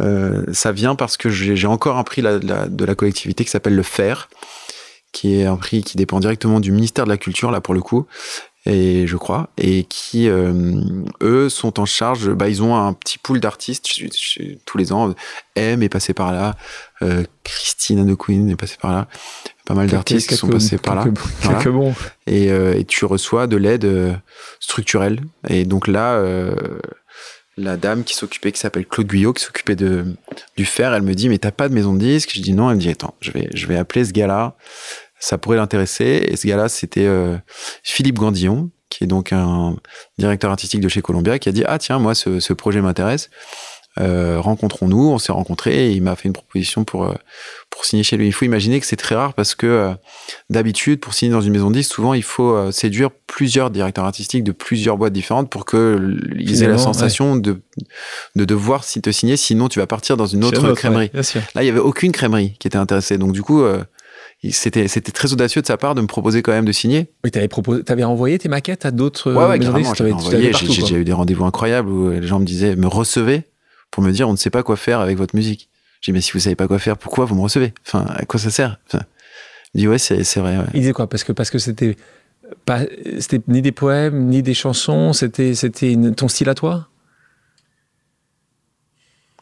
euh, ça vient parce que j'ai encore un prix la, la, de la collectivité qui s'appelle le FER qui est un prix qui dépend directement du ministère de la Culture, là pour le coup, et je crois, et qui, euh, eux, sont en charge, bah, ils ont un petit pool d'artistes tous les ans. M est passé par là, euh, Christine de Queen est passée par là, pas mal d'artistes qui sont passés par là. Voilà. Bon. Et, euh, et, tu reçois de l'aide euh, structurelle. Et donc là, la dame qui s'occupait, qui s'appelle Claude Guyot, qui s'occupait du fer, elle me dit mais t'as pas de maison de disque Je dis non. Elle me dit attends, je vais je vais appeler ce gars-là, ça pourrait l'intéresser. Et ce gars-là, c'était euh, Philippe Gandillon, qui est donc un directeur artistique de chez Columbia, qui a dit ah tiens moi ce, ce projet m'intéresse. Euh, rencontrons-nous. On s'est rencontrés et il m'a fait une proposition pour, euh, pour signer chez lui. Il faut imaginer que c'est très rare parce que euh, d'habitude, pour signer dans une maison de disques, souvent il faut séduire plusieurs directeurs artistiques de plusieurs boîtes différentes pour qu'ils aient la sensation de, de devoir te signer, sinon tu vas partir dans une autre crèmerie. Là, il y avait aucune crèmerie qui était intéressée. Donc du coup, c'était c'était très audacieux de sa part de me proposer quand même de signer. Oui, t'avais proposé, t'avais envoyé tes maquettes à d'autres. Ouais, ouais. J'ai déjà eu des rendez-vous incroyables où les gens me disaient, me recevaient pour me dire on ne sait pas quoi faire avec votre musique. J'ai dit mais si vous savez pas quoi faire, pourquoi vous me recevez? Enfin, à quoi ça sert? Enfin, Il dit ouais, c'est, vrai. Il disait quoi? Parce que parce que c'était pas c'était ni des poèmes ni des chansons, c'était c'était ton style à toi?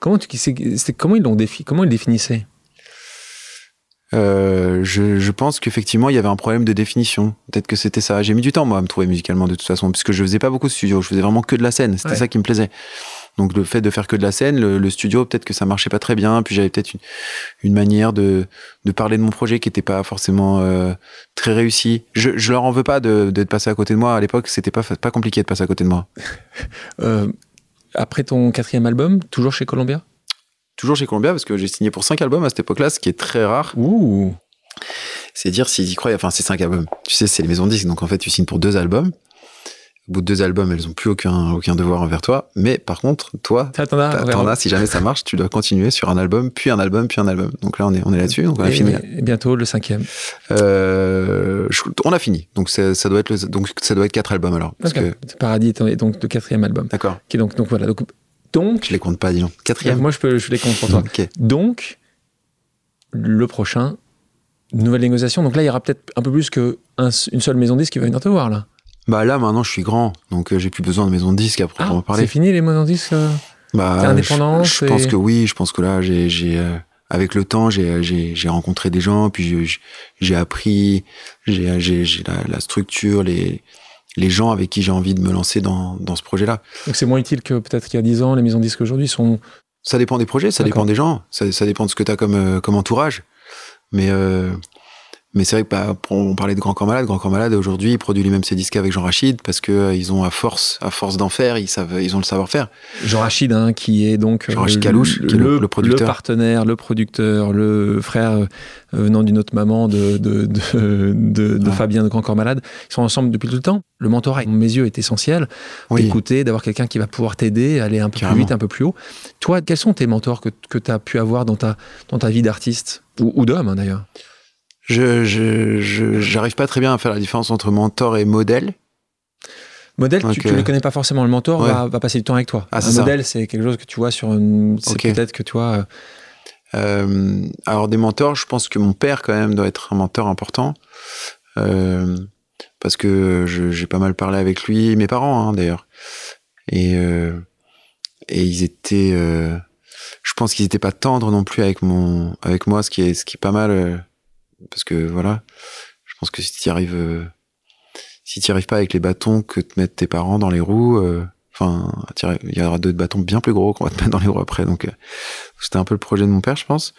Comment tu c'était comment ils l'ont défini Comment ils définissaient? Euh, je, je, pense qu'effectivement il y avait un problème de définition. Peut-être que c'était ça. J'ai mis du temps moi à me trouver musicalement de toute façon, puisque je faisais pas beaucoup de studio. Je faisais vraiment que de la scène. C'était ça qui me plaisait. Donc le fait de faire que de la scène, le, studio, peut-être que ça marchait pas très bien. Puis j'avais peut-être une, une, manière de, de, parler de mon projet qui était pas forcément euh, très réussi. Je, je leur en veux pas de, de passer à côté de moi. À l'époque, c'était pas pas compliqué de passer à côté de moi. (laughs) euh, après ton quatrième album, toujours chez Columbia? Toujours chez Columbia parce que j'ai signé pour cinq albums à cette époque-là, ce qui est très rare. Ouh. C'est dire s'ils y croient. Enfin, c'est cinq albums. Tu sais, c'est les maisons de disques, donc en fait, tu signes pour deux albums. Au bout de deux albums, elles ont plus aucun, aucun devoir envers toi. Mais par contre, toi, t'en as, si jamais ça marche, tu dois continuer sur un album, puis un album, puis un album. Donc là, on est, on est là-dessus. Donc on a fini. Et bientôt le cinquième. Euh, on a fini. Donc ça doit être le, donc ça doit être quatre albums alors. Parce que... Paradis est donc le quatrième album. D'accord. Qui donc donc voilà donc donc. Je les compte pas, disons. Quatrième. Moi, je peux, je les compte pour toi. Donc le prochain nouvelle négociation. Donc là, il y aura peut-être un peu plus qu'une seule maison disque qui va venir te voir là. Bah là, maintenant, je suis grand, donc euh, j'ai plus besoin de maison de disque proprement ah, parler. C'est fini les maisons de disques euh, Bah, indépendant. Je, pense que oui. Je pense que là, j'ai, j'ai euh, avec le temps, j'ai, j'ai, j'ai rencontré des gens, puis j'ai appris, j'ai, j'ai, j'ai la, la, structure, les, les gens avec qui j'ai envie de me lancer dans, dans ce projet-là. Donc c'est moins utile que peut-être qu'il y a 10 ans, les maisons de disques aujourd'hui sont. Ça dépend des projets, ça dépend des gens, ça, ça dépend de ce que tu as comme, comme entourage. Mais euh, mais c'est vrai que bah, on parlait de Grand Corps Malade. Grand Corps Malade aujourd'hui il produit lui-même ses disques avec Jean Rachid parce que euh, ils ont à force, à force d'en faire, ils savent, ils ont le savoir-faire. Jean Rachid, hein, qui est donc Jean Rachid Kalouche, le, qui est le, producteur, le partenaire, le producteur, le frère euh, venant d'une autre maman de de, de, de, de Fabien de Grand Corps Malade. Ils sont ensemble depuis tout le temps. Le mentorat, mes yeux, est essentiel. D'écouter, d'avoir quelqu'un qui va pouvoir t'aider, aller un peu plus vite, un peu plus haut. Toi, quels sont tes mentors que, que tu as pu avoir dans ta dans ta vie d'artiste? Ou, ou d'homme hein, d'ailleurs? Je je j'arrive pas très bien à faire la différence entre mentor et modèle. Modèle, tu, ne le connais pas forcément. Le mentor va, va, passer du temps avec toi. Ah, un modèle, c'est quelque chose que tu vois sur une. C'est peut-être que tu vois. Euh, euh, alors des mentors, je pense que mon père quand même doit être un mentor important euh, parce que j'ai pas mal parlé avec lui, mes parents hein, d'ailleurs, et euh, et ils étaient, euh, je pense qu'ils étaient pas tendres non plus avec mon avec moi, ce qui est ce qui est pas mal euh, parce que voilà, je pense que si tu arrives, euh, si tu arrives pas avec les bâtons que te mettent tes parents dans les roues, euh, enfin, il y aura d'autres bâtons bien plus gros qu'on va te mettre dans les roues après. Donc, euh, c'était un peu le projet de mon père, je pense.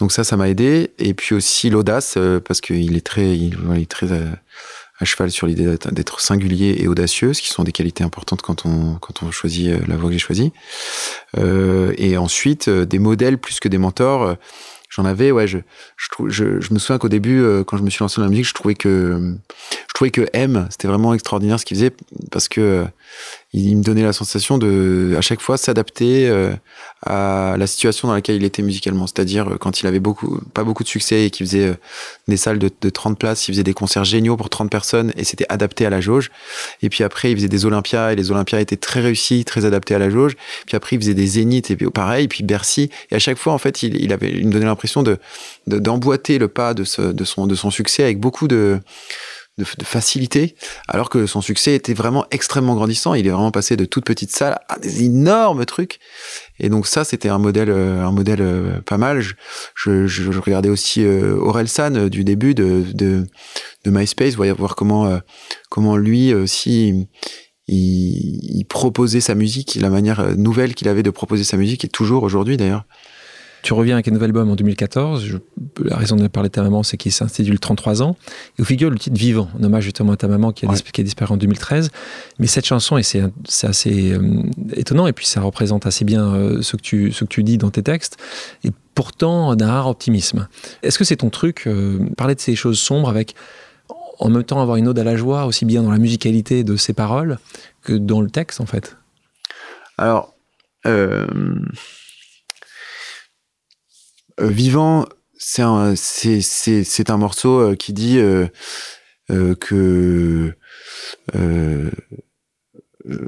Donc ça, ça m'a aidé. Et puis aussi l'audace, parce qu'il est très, il, est très à, cheval sur l'idée d'être singulier et audacieux, ce qui sont des qualités importantes quand on quand on choisit la voie que j'ai choisie. et ensuite, des modèles plus que des mentors j'en avais ouais je je, je, je me souviens qu'au début euh, quand je me suis lancé dans la musique je trouvais que je trouvais que M c'était vraiment extraordinaire ce qu'il faisait parce que euh, il me donnait la sensation de à chaque fois s'adapter euh, à la situation dans laquelle il était musicalement. C'est-à-dire quand il avait beaucoup pas beaucoup de succès et qu'il faisait des salles de, de 30 places il faisait des concerts géniaux pour 30 personnes et c'était adapté à la jauge. Et puis après il faisait des Olympias et les Olympias étaient très réussis très adaptés à la jauge. Puis après il faisait des Zéniths et puis pareil puis Bercy. Et à chaque fois en fait il, avait il me donnait l'impression de d'emboîter le pas de son de son succès avec beaucoup de de, facilité, alors que son succès était vraiment extrêmement grandissant. Il est vraiment passé de toutes petites salles à des énormes trucs. Et donc ça, c'était un modèle, euh, un modèle euh, pas mal. Je, je, je regardais aussi euh, Aurel San du début de, de, de MySpace, voir comment, comment lui aussi il, il, proposait sa musique, la manière nouvelle qu'il avait de proposer sa musique, et toujours aujourd'hui d'ailleurs Tu reviens avec un nouvel album en 2014. la raison de parler de ta maman, c'est qu'il s'intitule 33 ans. Et où figure le titre Vivant, en hommage justement à ta maman qui a, disparu en 2013. Mais cette chanson, et c'est assez euh, étonnant, et puis ça représente assez bien euh, ce, que tu, ce que tu dis dans tes textes, et pourtant d'un rare optimisme. Est-ce que c'est ton truc, euh, parler de ces choses sombres avec en même temps avoir une ode à la joie, aussi bien dans la musicalité de ses paroles que dans le texte, en fait? Alors, euh, Vivant, c'est un, c'est, un morceau euh, qui dit que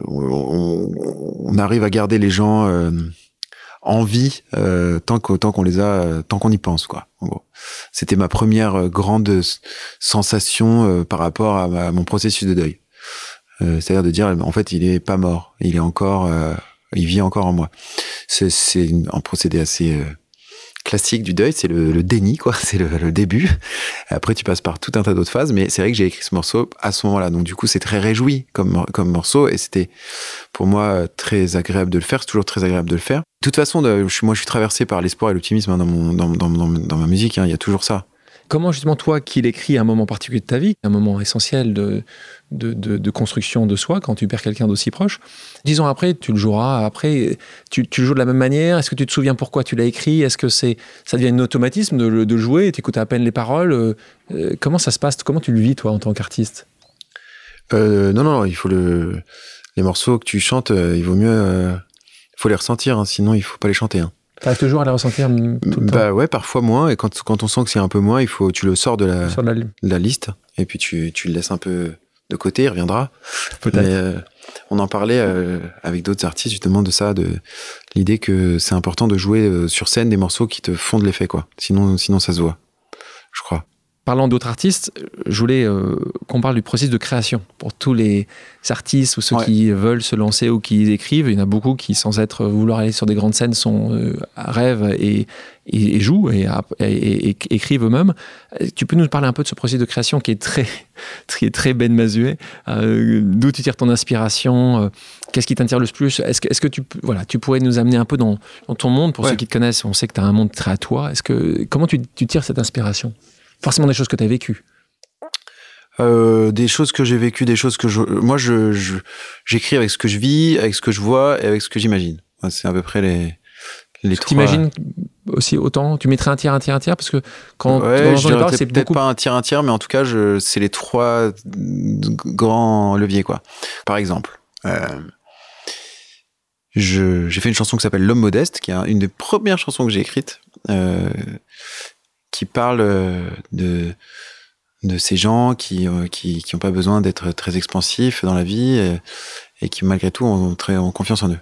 on, arrive à garder les gens en vie tant qu'on les a, tant qu'on y pense, quoi. C'était ma première grande sensation par rapport à, mon processus de deuil. C'est-à-dire de dire, en fait, il est pas mort, il est encore il vit encore en moi. C'est un procédé assez euh, classique du deuil, c'est le, déni, quoi. (laughs) C'est le, début. Après, tu passes par tout un tas d'autres phases, mais c'est vrai que j'ai écrit ce morceau à ce moment-là. Donc, du coup, c'est très réjoui comme, comme morceau et c'était pour moi très agréable de le faire. C'est toujours très agréable de le faire. De toute façon, moi, je suis traversé par l'espoir et l'optimisme hein, dans, mon, dans, dans, dans, ma musique. Hein. Il y a toujours ça. Comment justement toi qui l'écris à un moment particulier de ta vie, un moment essentiel de, de, construction de soi quand tu perds quelqu'un d'aussi proche, dix ans après tu le joueras, après tu, le joues de la même manière, est-ce que tu te souviens pourquoi tu l'as écrit, est-ce que c'est ça devient un automatisme de, le jouer, tu écoutes à peine les paroles, euh, euh, comment ça se passe, comment tu le vis toi en tant qu'artiste? Euh, Non, non, il faut le... les morceaux que tu chantes, il vaut mieux... il faut les ressentir, hein, sinon il faut pas les chanter. Hein. T'arrives toujours à les ressentir tout le Bah ouais, parfois moins. Et quand, quand on sent que c'est un peu moins, il faut, tu le sors de la, de la, liste. Et puis tu, tu le laisses un peu de côté, il reviendra. Peut-être. Euh, on en parlait euh, avec d'autres artistes justement de ça, de l'idée que c'est important de jouer euh, sur scène des morceaux qui te font de l'effet, quoi. Sinon, sinon ça se voit, je crois. Parlant d'autres artistes, je voulais euh, qu'on parle du processus de création. Pour tous les artistes ou ceux qui veulent se lancer ou qui écrivent, il y en a beaucoup qui, sans être vouloir aller sur des grandes scènes, sont euh, rêvent et, jouent et, écrivent eux-mêmes. Tu peux nous parler un peu de ce processus de création qui est très, (laughs) très, très Ben Mazuet euh, D'où tu tires ton inspiration Qu'est-ce qui t'inspire le plus? Est-ce que, est que tu, voilà, tu pourrais nous amener un peu dans, ton monde? Pour ceux qui te connaissent, on sait que tu as un monde très à toi. Est-ce que, comment tu, tu tires cette inspiration? Forcément des choses que tu as vécues. Euh, des choses que j'ai vécues, des choses que je. Moi, je, j'écris avec ce que je vis, avec ce que je vois et avec ce que j'imagine. C'est à peu près les. les tu t'imagines aussi autant Tu mettrais un tiers, un tiers, un tiers Parce que quand ouais, parles, c'est peut-être pas un tiers, un tiers, mais en tout cas, je, c'est les trois grands leviers, quoi. Par exemple, euh, j'ai fait une chanson qui s'appelle L'homme modeste, qui est une des premières chansons que j'ai écrites. Euh, qui parle euh, de de ces gens qui euh, qui qui ont pas besoin d'être très expansifs dans la vie et, qui malgré tout ont très ont confiance en eux.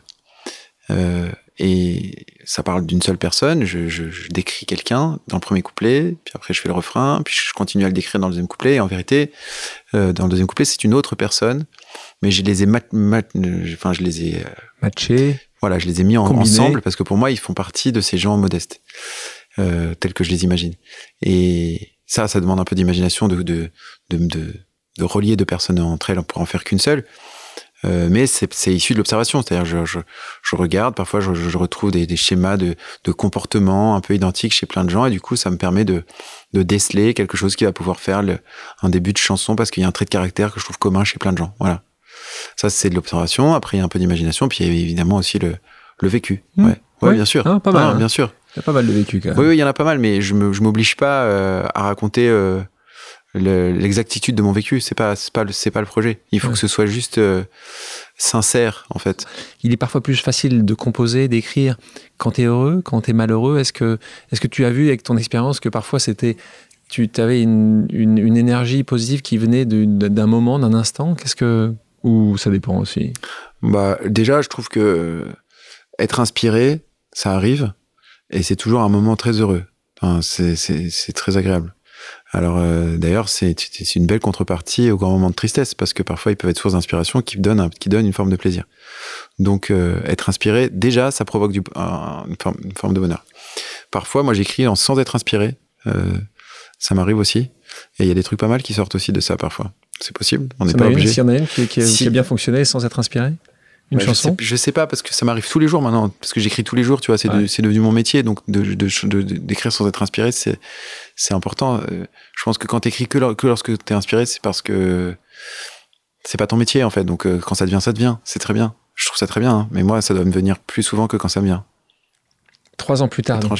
Euh, et ça parle d'une seule personne. Je, je, je décris quelqu'un dans le premier couplet, puis après je fais le refrain, puis je continue à le décrire dans le deuxième couplet. Et en vérité, euh, dans le deuxième couplet, c'est une autre personne, mais je les ai mat, enfin je les ai matchés. Voilà, je les ai mis en, ensemble parce que pour moi, ils font partie de ces gens modestes euh, tels que je les imagine. Et ça, ça demande un peu d'imagination de, de, de, de, de relier deux personnes entre elles pour en faire qu'une seule. Euh, mais c'est issu de l'observation, c'est-à-dire je, je, je, regarde, parfois je, je retrouve des, des, schémas de, de comportement un peu identiques chez plein de gens, et du coup ça me permet de, de déceler quelque chose qui va pouvoir faire le, un début de chanson parce qu'il y a un trait de caractère que je trouve commun chez plein de gens. Voilà. Ça c'est de l'observation. Après il y a un peu d'imagination, puis il y a évidemment aussi le, le vécu. Mmh. Ouais. ouais. bien sûr. Ah, pas mal. Ah, hein. Bien sûr. Il y a pas mal de vécu quand même. Oui, il y en a pas mal, mais je ne m'oblige pas euh, à raconter euh, l'exactitude de mon vécu. C'est pas c'est pas c'est pas le projet. Il faut que ce soit juste euh, sincère en fait. Il est parfois plus facile de composer, d'écrire quand tu es heureux, quand tu es malheureux. Est-ce que est-ce que tu as vu avec ton expérience que parfois c'était tu avais une, une, une, énergie positive qui venait d'un moment, d'un instant? Qu'est-ce que ou ça dépend aussi? Bah déjà, je trouve que être inspiré, ça arrive et c'est toujours un moment très heureux. Enfin, c'est très agréable. Alors euh, d'ailleurs, c'est une belle contrepartie au grand moment de tristesse parce que parfois ils peuvent être source d'inspiration qui donnent qui donne une forme de plaisir. Donc euh, être inspiré, déjà, ça provoque du, une, forme, de bonheur. Parfois, moi j'écris sans être inspiré. Euh, ça m'arrive aussi. Et il y a des trucs pas mal qui sortent aussi de ça parfois. C'est possible. On n'est pas obligé. S'il y en a une qui, qui, a bien fonctionné sans être inspiré? Une chanson je sais, pas parce que ça m'arrive tous les jours maintenant parce que j'écris tous les jours tu vois c'est devenu mon métier donc de d'écrire sans être inspiré c'est c'est important. Euh, je pense que quand t'écris que, que lorsque t'es inspiré c'est parce que c'est pas ton métier en fait donc euh, quand ça devient ça devient c'est très bien. Je trouve ça très bien hein. mais moi ça doit me venir plus souvent que quand ça me vient. Trois ans plus tard donc,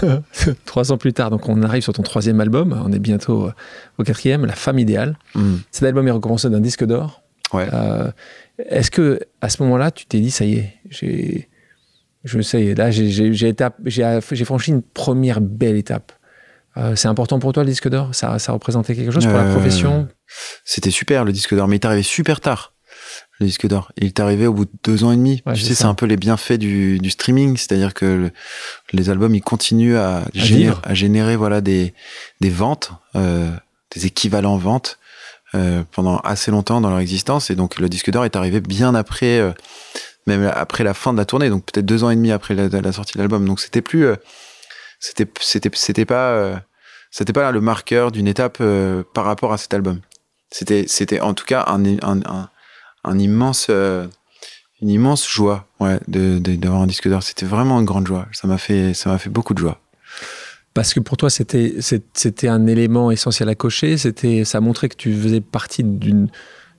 (laughs) trois ans plus tard donc on arrive sur ton troisième album on est bientôt euh, au quatrième la femme idéale. Mm. cet album est récompensé d'un disque d'or. Ouais est-ce que à ce moment-là, tu t'es dit, ça y est, j'ai, je sais, là, j'ai franchi une première belle étape. Euh, c'est important pour toi le disque d'or? Ça, ça représentait quelque chose pour la euh, profession? C'était super le disque d'or, mais il est arrivé super tard. Le disque d'or, il est arrivé au bout de deux ans et demi. tu sais, c'est un peu les bienfaits du, streaming, c'est-à-dire que les albums ils continuent à, générer, à générer voilà des des ventes, euh, des équivalents ventes pendant assez longtemps dans leur existence. Et donc le disque d'or est arrivé bien après, euh, même après la fin de la tournée, donc peut-être deux ans et demi après la, sortie de l'album. Donc c'était plus, euh, c'était c'était c'était pas c'était pas le marqueur d'une étape par rapport à cet album. C'était c'était en tout cas un un, immense une immense joie ouais de d'avoir un disque d'or. C'était vraiment une grande joie. Ça m'a fait ça m'a fait beaucoup de joie parce que pour toi c'était c'était un élément essentiel à cocher. C'était ça montrait que tu faisais partie d'une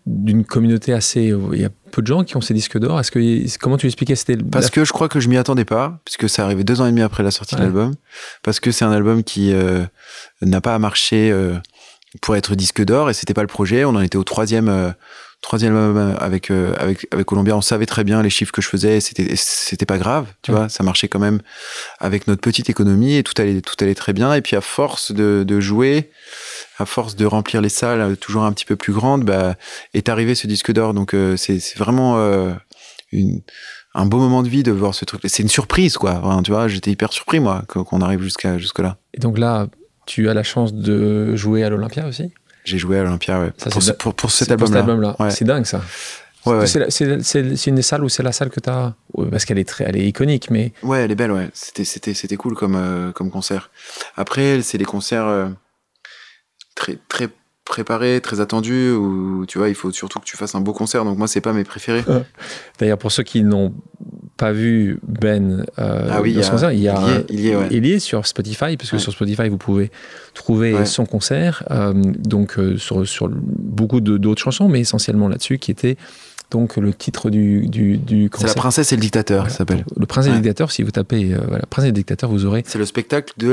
d'une communauté assez il y a peu de gens qui ont ces disques d'or. Est-ce que comment tu expliquais c'était parce que je crois que je m'y attendais pas puisque ça arrivait deux ans et demi après la sortie de l'album. Parce que c'est un album qui euh, n'a pas marché euh, pour être disque d'or et c'était pas le projet. On en était au troisième euh, troisième album avec euh, avec avec Columbia, on savait très bien les chiffres que je faisais, c'était c'était pas grave, tu vois, ça marchait quand même avec notre petite économie et tout allait tout allait très bien. Et puis à force de, de jouer, à force de remplir les salles euh, toujours un petit peu plus grandes, bah est arrivé ce disque d'or. Donc euh, c'est c'est vraiment une un beau moment de vie de voir ce truc. C'est une surprise, quoi. tu vois, j'étais hyper surpris, moi, qu'on arrive jusqu'à jusque-là. Et donc là, tu as la chance de jouer à l'Olympia aussi? J'ai joué à l'Olympia, ouais. pour, pour, cet album-là. C'est dingue, ça. Ouais, C'est une des salles où c'est la salle que tu as. Parce qu'elle est, très, elle est iconique, mais. Ouais, elle est belle, ouais. C'était cool comme, euh, comme concert. Après, c'est des concerts euh, très, très préparés, très attendus, où tu vois, il faut surtout que tu fasses un beau concert. Donc, moi, c'est pas mes préférés. D'ailleurs, pour ceux qui n'ont pas vu Ben euh, ah oui, dans concert, il y a il est, il est sur Spotify, parce que sur Spotify, vous pouvez trouver son concert, euh, donc euh, sur, sur beaucoup d'autres chansons, mais essentiellement là-dessus, qui était donc le titre du, du. C'est La princesse et le dictateur, ça s'appelle. Le prince et le dictateur, si vous tapez euh, voilà, Prince et le dictateur, vous aurez. C'est le spectacle de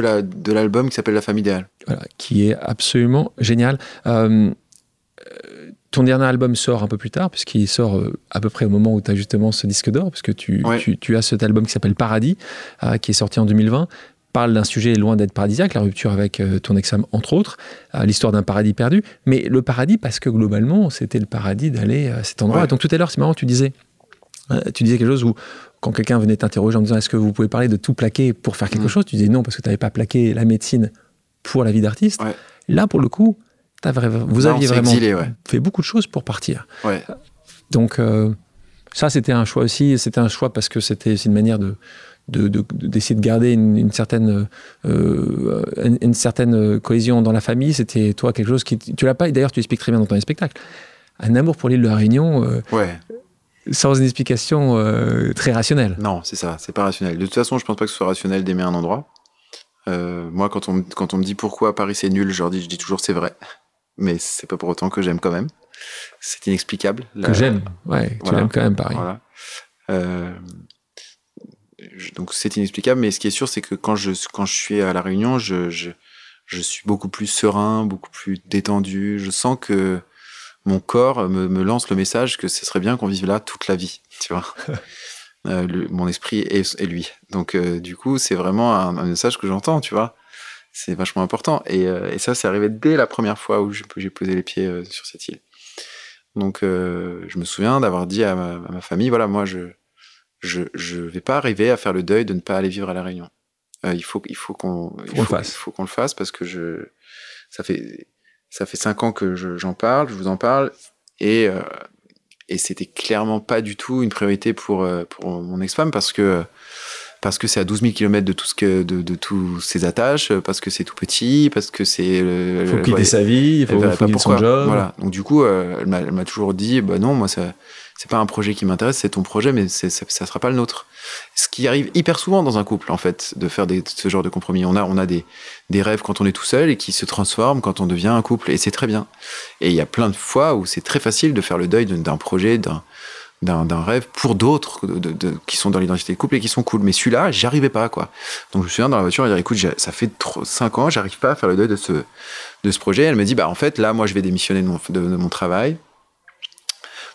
l'album de qui s'appelle La femme idéale. Voilà, qui est absolument génial. Euh, ton dernier album sort un peu plus tard, puisqu'il sort euh, à peu près au moment où tu as justement ce disque d'or, parce que tu, tu, as cet album qui s'appelle Paradis, euh, qui est sorti en 2020 parle d'un sujet loin d'être paradisiaque, la rupture avec euh, ton ex-femme, entre autres, l'histoire d'un paradis perdu. Mais le paradis, parce que globalement, c'était le paradis d'aller à cet endroit. Donc tout à l'heure, c'est marrant, tu disais, tu disais quelque chose où, quand quelqu'un venait t'interroger en disant est-ce que vous pouvez parler de tout plaquer pour faire quelque mm. chose, tu disais non, parce que tu n'avais pas plaqué la médecine pour la vie d'artiste. Là, pour le coup, vous aviez vraiment fait beaucoup de choses pour partir. Donc, euh, ça, c'était un choix aussi. C'était un choix parce que c'était une manière de d'essayer de, garder une, certaine euh, une, certaine cohésion dans la famille c'était toi quelque chose qui tu l'as pas d'ailleurs tu expliques très bien dans ton spectacle un amour pour l'île de la Réunion euh, sans une explication très rationnelle non c'est ça c'est pas rationnel de toute façon je pense pas que ce soit rationnel d'aimer un endroit moi quand on quand on me dit pourquoi Paris c'est nul je dis je dis toujours c'est vrai mais c'est pas pour autant que j'aime quand même. C'est inexplicable. Que j'aime, ouais, tu l'aimes quand même, pareil. Voilà. Euh, donc c'est inexplicable, mais ce qui est sûr, c'est que quand je, quand je suis à La Réunion, je, je, je, suis beaucoup plus serein, beaucoup plus détendu. Je sens que mon corps me, me lance le message que ce serait bien qu'on vive là toute la vie, tu vois. (laughs) euh, le, mon esprit est, lui. Donc euh, du coup, c'est vraiment un, un, message que j'entends, tu vois c'est vachement important. Et, euh, et ça, c'est arrivé dès la première fois où j'ai posé les pieds sur cette île. Donc, je me souviens d'avoir dit à ma, à ma, famille, voilà, moi, je, je, je vais pas arriver à faire le deuil de ne pas aller vivre à la Réunion. il faut, il faut qu'on, il faut, faut qu'on le fasse parce que je, ça fait, ça fait cinq ans que j'en parle, je vous en parle, et et c'était clairement pas du tout une priorité pour pour mon ex-femme parce que parce que c'est à 12 000 km de tout ce que de, de tous ses attaches, parce que c'est tout petit, parce que c'est. Il faut quitter sa vie, il faut finir son job. Voilà. Donc du coup, euh, elle m'a toujours dit, bah non, moi ça c'est pas un projet qui m'intéresse, c'est ton projet, mais ça, ça sera pas le nôtre. Ce qui arrive hyper souvent dans un couple, en fait, de faire ce genre de compromis. On a, on a des, des rêves quand on est tout seul et qui se transforment quand on devient un couple, et c'est très bien. Et il y a plein de fois où c'est très facile de faire le deuil d'un projet, d'un d'un rêve pour d'autres qui sont dans l'identité de couple et qui sont cool. Mais celui-là, j'y arrivais pas, quoi. Donc je me souviens dans la voiture, elle dit écoute, ça fait 5 ans, j'arrive pas à faire le deuil de ce, de ce projet. Elle me dit bah en fait là, moi je vais démissionner de mon, de mon travail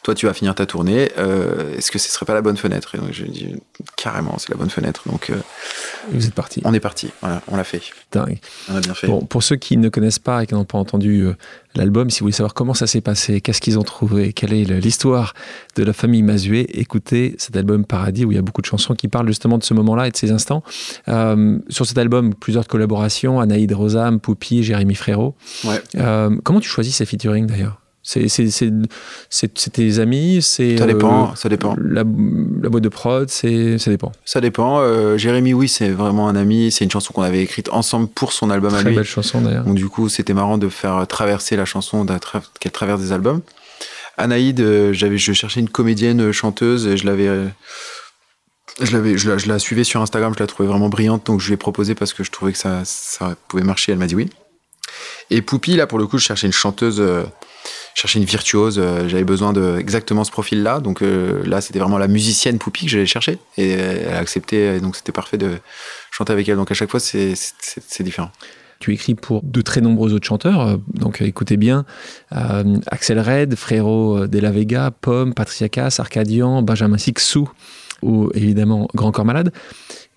toi tu vas finir ta tournée, euh, est-ce que ce serait pas la bonne fenêtre? Et donc je dis carrément, c'est la bonne fenêtre. Donc euh, vous êtes parti. On est parti, voilà, on l'a fait. Dingue. On a bien fait. Bon, pour ceux qui ne connaissent pas et qui n'ont pas entendu euh, l'album, si vous voulez savoir comment ça s'est passé, qu'est-ce qu'ils ont trouvé, quelle est l'histoire de la famille Mazué, écoutez cet album Paradis où il y a beaucoup de chansons qui parlent justement de ce moment-là et de ces instants. sur cet album, plusieurs collaborations, Anaïd Rosam, Poupi, Jérémy Frérot. Ouais. comment tu choisis ces featuring d'ailleurs? C'est tes amis, c'est. Ça dépend, euh, ça dépend. La, boîte de prod, c'est ça dépend. Ça dépend. Euh, Jérémy, oui, c'est vraiment un ami. C'est une chanson qu'on avait écrite ensemble pour son album à lui. Très belle chanson d'ailleurs. Donc du coup, c'était marrant de faire traverser la chanson, qu'elle traverse des albums. Anaïd, euh, j'avais, je cherchais une comédienne chanteuse et je l'avais. je, l'avais, je, la, je la suivais sur Instagram, je la trouvais vraiment brillante, donc je lui ai proposé parce que je trouvais que ça, ça pouvait marcher. Elle m'a dit oui. Et Poupie, là, pour le coup, je cherchais une chanteuse chercher une virtuose. Euh, j'avais besoin de exactement ce profil-là. Donc euh, là, c'était vraiment la musicienne Poupie que j'allais chercher. Et elle a accepté. Et donc c'était parfait de chanter avec elle. Donc à chaque fois, c'est différent. Tu écris pour de très nombreux autres chanteurs, euh, donc écoutez bien. Axel Red, Frérot de la Vega, Pomme, Patricia Arcadian, Benjamin Sixou ou évidemment Grand Corps Malade.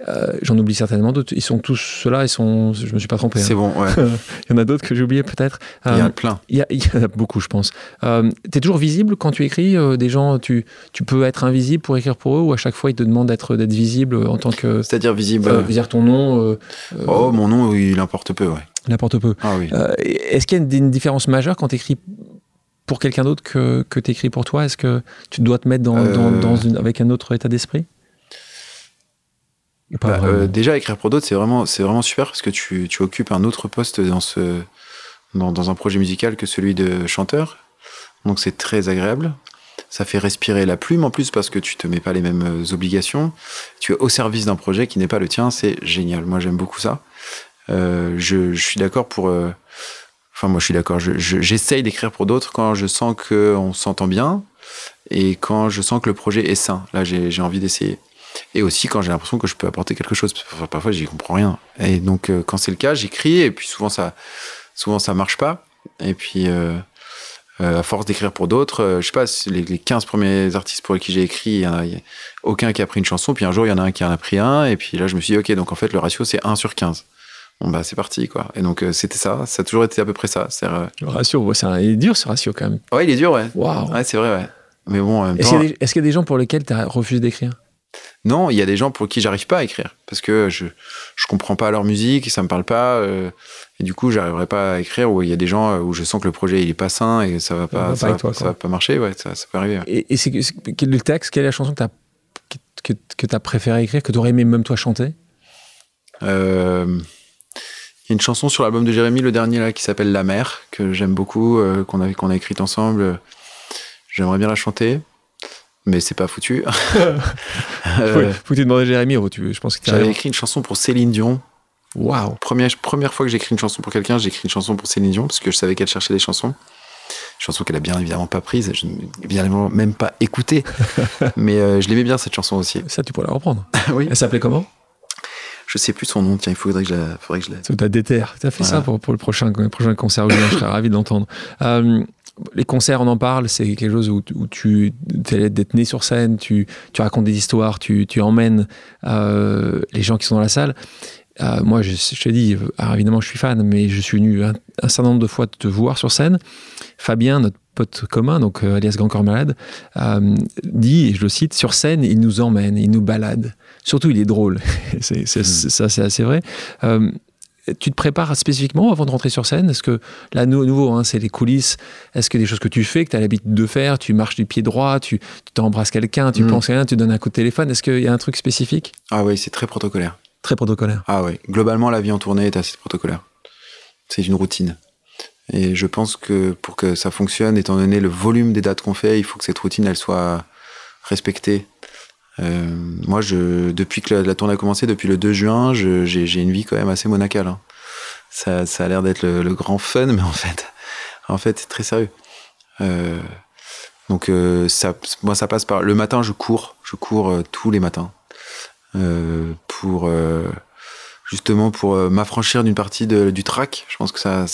Euh, j'en oublie certainement d'autres. Ils sont tous ceux-là, ils sont. Je me suis pas trompé. C'est hein. bon, ouais. (laughs) il y en a d'autres que j'ai oubliés peut-être. il y en a euh, plein. Il y, en a beaucoup, je pense. Euh, tu es toujours visible quand tu écris Des gens, tu, tu peux être invisible pour écrire pour eux ou à chaque fois ils te demandent d'être visible en tant que. C'est-à-dire visible. Euh, dire ton nom. oh, mon nom, il importe peu, ouais. Il importe peu. Ah oui. Est-ce qu'il y a une différence majeure quand tu écris pour quelqu'un d'autre que, que tu écris pour toi? Est-ce que tu dois te mettre dans, dans, une, avec un autre état d'esprit? Bah, euh, déjà, écrire pour d'autres, c'est vraiment, c'est vraiment super parce que tu, tu, occupes un autre poste dans, ce, dans, dans, un projet musical que celui de chanteur. Donc c'est très agréable. Ça fait respirer la plume en plus parce que tu te mets pas les mêmes euh, obligations. Tu es au service d'un projet qui n'est pas le tien. C'est génial. Moi, j'aime beaucoup ça. Euh, je, je, suis d'accord pour. Euh, enfin, moi, je suis d'accord. J'essaye d'écrire pour d'autres quand je sens qu'on s'entend bien et quand je sens que le projet est sain. Là, j'ai envie d'essayer. Et aussi quand j'ai l'impression que je peux apporter quelque chose. Parfois, j'y comprends rien. Et donc, euh, quand c'est le cas, j'écris, et puis souvent, ça, souvent, ça marche pas. Et puis, euh, euh, à force d'écrire pour d'autres, je sais pas, les, les 15 premiers artistes pour qui j'ai écrit, il y, en a, aucun qui a pris une chanson, puis un jour, il y en a un qui en a pris un, et puis là, je me suis dit, ok, donc en fait, le ratio, c'est 1 sur 15. Bon, bah, c'est parti, quoi. Et donc, c'était ça, ça a toujours été à peu près ça. le ratio, il est dur, ce ratio, quand même. Ouais, il est dur, ouais. Waouh. Ouais, c'est vrai, ouais. Mais bon, Est-ce qu'il y, a des gens pour lesquels tu as refusé d'écrire? Non, il y a des gens pour qui j'arrive pas à écrire parce que je je comprends pas leur musique, ça me parle pas euh, et du coup j'arriverai pas à écrire. Ou il y a des gens euh, où je sens que le projet il est pas sain et ça va pas, ça, va, pas marcher. Ouais, ça, peut arriver. Et, c'est quel le texte, quelle est la chanson que tu as que, préféré écrire, que tu aurais aimé même toi chanter? Euh, Il y a une chanson sur l'album de Jérémy, le dernier là, qui s'appelle La mer, que j'aime beaucoup, qu'on a qu'on a écrite ensemble. J'aimerais bien la chanter mais c'est pas foutu. (laughs) euh, faut, que tu demandes à Jérémy. Tu, je pense que J'avais écrit une chanson pour Céline Dion. Waouh. Première, première fois que j'écris une chanson pour quelqu'un, j'écris une chanson pour Céline Dion parce que je savais qu'elle cherchait des chansons. Chanson qu'elle a bien évidemment pas prise, je n'ai bien évidemment même pas écoutée. (laughs) mais euh, je l'aimais bien cette chanson aussi. Ça, tu pourrais la reprendre. (laughs) oui. Elle s'appelait comment? Je sais plus son nom, tiens, il faudrait que je la. Faudrait que je la... Tu as déterre. Tu as fait ça pour, pour, le prochain, le prochain concert, je serais ravi d'entendre. Euh, les concerts, on en parle, c'est quelque chose où, tu es d'être né sur scène, tu, racontes des histoires, tu, emmènes euh, les gens qui sont dans la salle. Euh, moi, je, je te dis, alors évidemment, je suis fan, mais je suis venu un, certain nombre de fois te voir sur scène. Fabien, notre pote commun, donc euh, alias Grand Corps Malade, dit, et je le cite, sur scène, il nous emmène, il nous balade. Surtout, il est drôle. (laughs) c'est, mmh. Ça, c'est assez vrai tu te prépares spécifiquement avant de rentrer sur scène? Est-ce que, là, nouveau, hein, c'est les coulisses. Est-ce que des choses que tu fais, que tu as l'habitude de faire? Tu marches du pied droit, tu t'embrasses quelqu'un, tu mm. penses à rien, tu donnes un coup de téléphone. Est-ce qu'il y a un truc spécifique? Ah oui, c'est très protocolaire. Très protocolaire. Ah oui. Globalement, la vie en tournée est assez protocolaire. C'est une routine. Et je pense que pour que ça fonctionne, étant donné le volume des dates qu'on fait, il faut que cette routine, elle soit, respecté. moi, je, depuis que la, tournée a commencé, depuis le 2 juin, j'ai une vie quand même assez monacale. Hein. Ça, a l'air d'être le, grand fun, (laughs) mais en fait, en fait, c'est très sérieux. donc, ça, moi, ça passe par. Le matin, je cours. Je cours tous les matins. pour justement pour euh, m'affranchir d'une partie du track. Je pense que ça,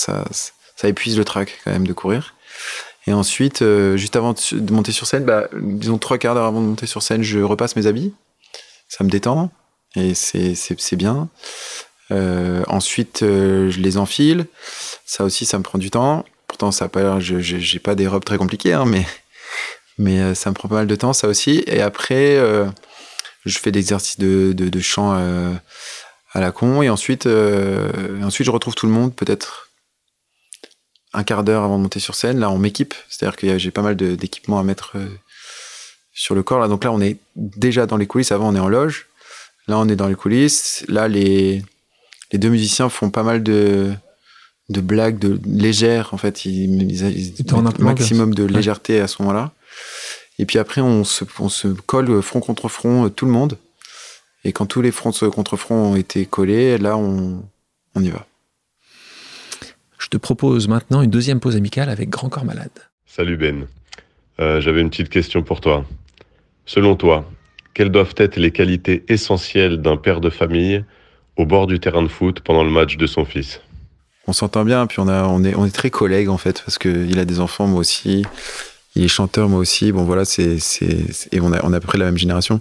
épuise le track quand même de courir. Et ensuite, euh, juste avant de monter sur scène, bah, disons trois quarts d'heure avant de monter sur scène, je repasse mes habits. Ça me détend et c'est bien. Euh, ensuite, je les enfile. Ça aussi, ça me prend du temps. Pourtant, ça pas, je j'ai pas des robes très compliquées, hein, mais mais ça me prend pas mal de temps, ça aussi. Et après, je fais des exercices de, de, de chant à la con. Et ensuite, euh, ensuite je retrouve tout le monde peut-être un quart d'heure avant de monter sur scène. Là, on m'équipe. C'est-à-dire que j'ai pas mal d'équipements à mettre euh, sur le corps. Là, donc là, on est déjà dans les coulisses. Avant, on est en loge. Là, on est dans les coulisses. Là, les, les deux musiciens font pas mal de, de blagues de légères. En fait, ils, ils, un maximum de légèreté à ce moment-là. Et puis après, on se, on se colle front contre front, euh, tout le monde. Et quand tous les fronts contre fronts ont été collés, là, on, on y va. Je te propose maintenant une deuxième pause amicale avec Grand Corps Malade. Salut Ben. Euh, j'avais une petite question pour toi. Selon toi, quelles doivent être les qualités essentielles d'un père de famille au bord du terrain de foot pendant le match de son fils? On s'entend bien, puis on, a, on, est, on est très collègues en fait, parce qu'il a des enfants, moi aussi il est chanteur moi aussi. Bon voilà c'est et on a on a à peu près la même génération.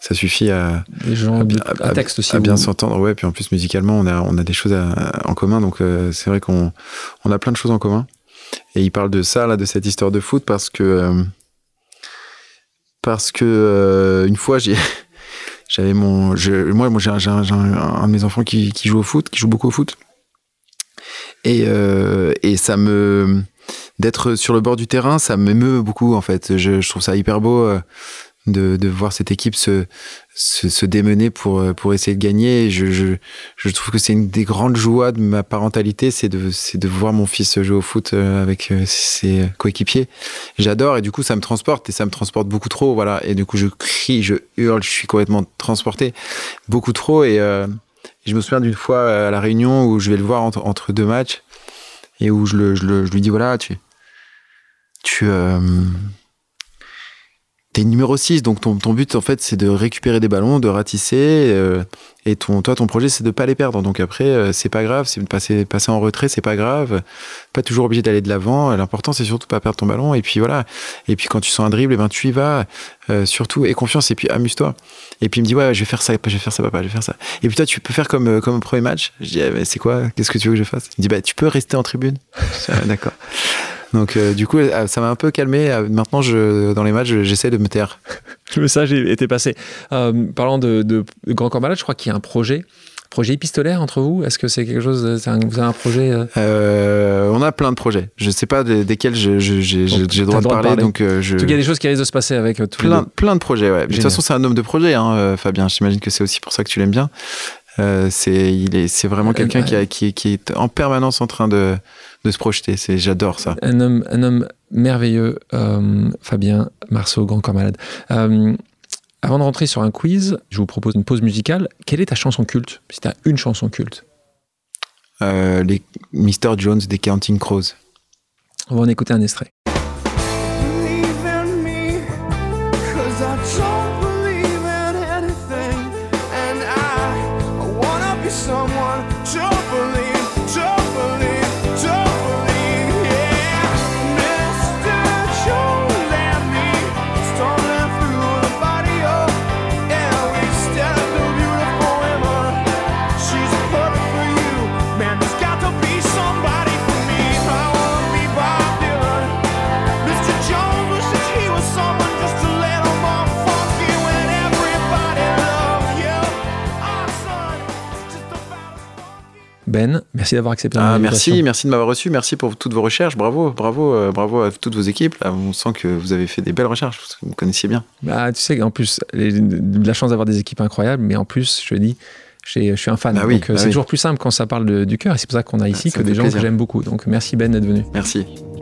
Ça suffit à gens à, texte aussi à bien s'entendre. Ouais puis en plus musicalement on a on a des choses en commun. Donc euh, c'est vrai qu'on on a plein de choses en commun. Et il parle de ça là de cette histoire de foot parce que euh, parce que euh, une fois j'ai (laughs) j'avais mon je, moi moi j'ai un, un, de mes enfants qui, qui joue au foot qui joue beaucoup au foot. Et et ça me d'être sur le bord du terrain, ça m'émeut beaucoup en fait. Je, trouve ça hyper beau euh, de, voir cette équipe se, démener pour, euh, pour essayer de gagner. je, trouve que c'est une des grandes joies de ma parentalité, c'est de, voir mon fils jouer au foot euh, avec ses coéquipiers. J'adore et du coup ça me transporte et ça me transporte beaucoup trop. Voilà. Et du coup je crie, je hurle, je suis complètement transporté beaucoup trop. Et, je me souviens d'une fois à la réunion où je vais le voir entre, deux matchs et où je, je lui dis voilà, tu, tu euh, es numéro 6, donc ton, ton but en fait c'est de récupérer des ballons, de ratisser, euh, et ton, toi ton projet c'est de pas les perdre. Donc après euh, c'est pas grave, c'est passer, passer en retrait, c'est pas grave, pas toujours obligé d'aller de l'avant. L'important c'est surtout pas perdre ton ballon, et puis voilà. Et puis quand tu sens un dribble, et eh ben tu y vas, surtout, et confiance, et puis amuse-toi. Et puis il me dit ouais, je vais faire ça, je vais faire ça, papa, je vais faire ça. Et puis toi tu peux faire comme comme premier match. Je dis eh, c'est quoi, qu'est-ce que tu veux que je fasse? Il me dit bah tu peux rester en tribune. D'accord. Donc euh, du coup, euh, ça m'a un peu calmé. Euh, maintenant, je, dans les matchs, j'essaie de me taire. (laughs) Le message était passé. parlant de, Grand Corps Malade, je crois qu'il y a un projet projet épistolaire entre vous Est-ce que c'est quelque chose Vous avez un projet On a plein de projets. Je ne sais pas desquels j'ai le droit, de parler. Donc, je... Il y a des choses qui risquent de se passer avec tout plein, plein de projets, ouais. De toute façon, c'est un homme de projet, hein, Fabien. J'imagine que c'est aussi pour ça que tu l'aimes bien. C'est il est, c'est vraiment quelqu'un qui, qui, est en permanence en train de, de se projeter. C'est, j'adore ça. Un homme, un homme merveilleux, euh, Fabien Marceau, grand corps malade. Euh, avant de rentrer sur un quiz, je vous propose une pause musicale. Quelle est ta chanson culte? Si tu as une chanson culte euh, Les Mr. Jones des Counting Crows. On va en écouter un extrait. Ben, merci d'avoir accepté ah, Merci, merci de m'avoir reçu, merci pour toutes vos recherches, bravo, bravo, euh, bravo à toutes vos équipes. on sent que vous avez fait des belles recherches, parce que vous me connaissiez bien. Bah, tu sais, en plus, la chance d'avoir des équipes incroyables, mais en plus, je te dis, je suis un fan. Ah donc euh, bah c'est toujours plus simple quand ça parle du cœur, et c'est pour ça qu'on a ici que des gens que j'aime beaucoup. Donc merci Ben d'être venu. Merci.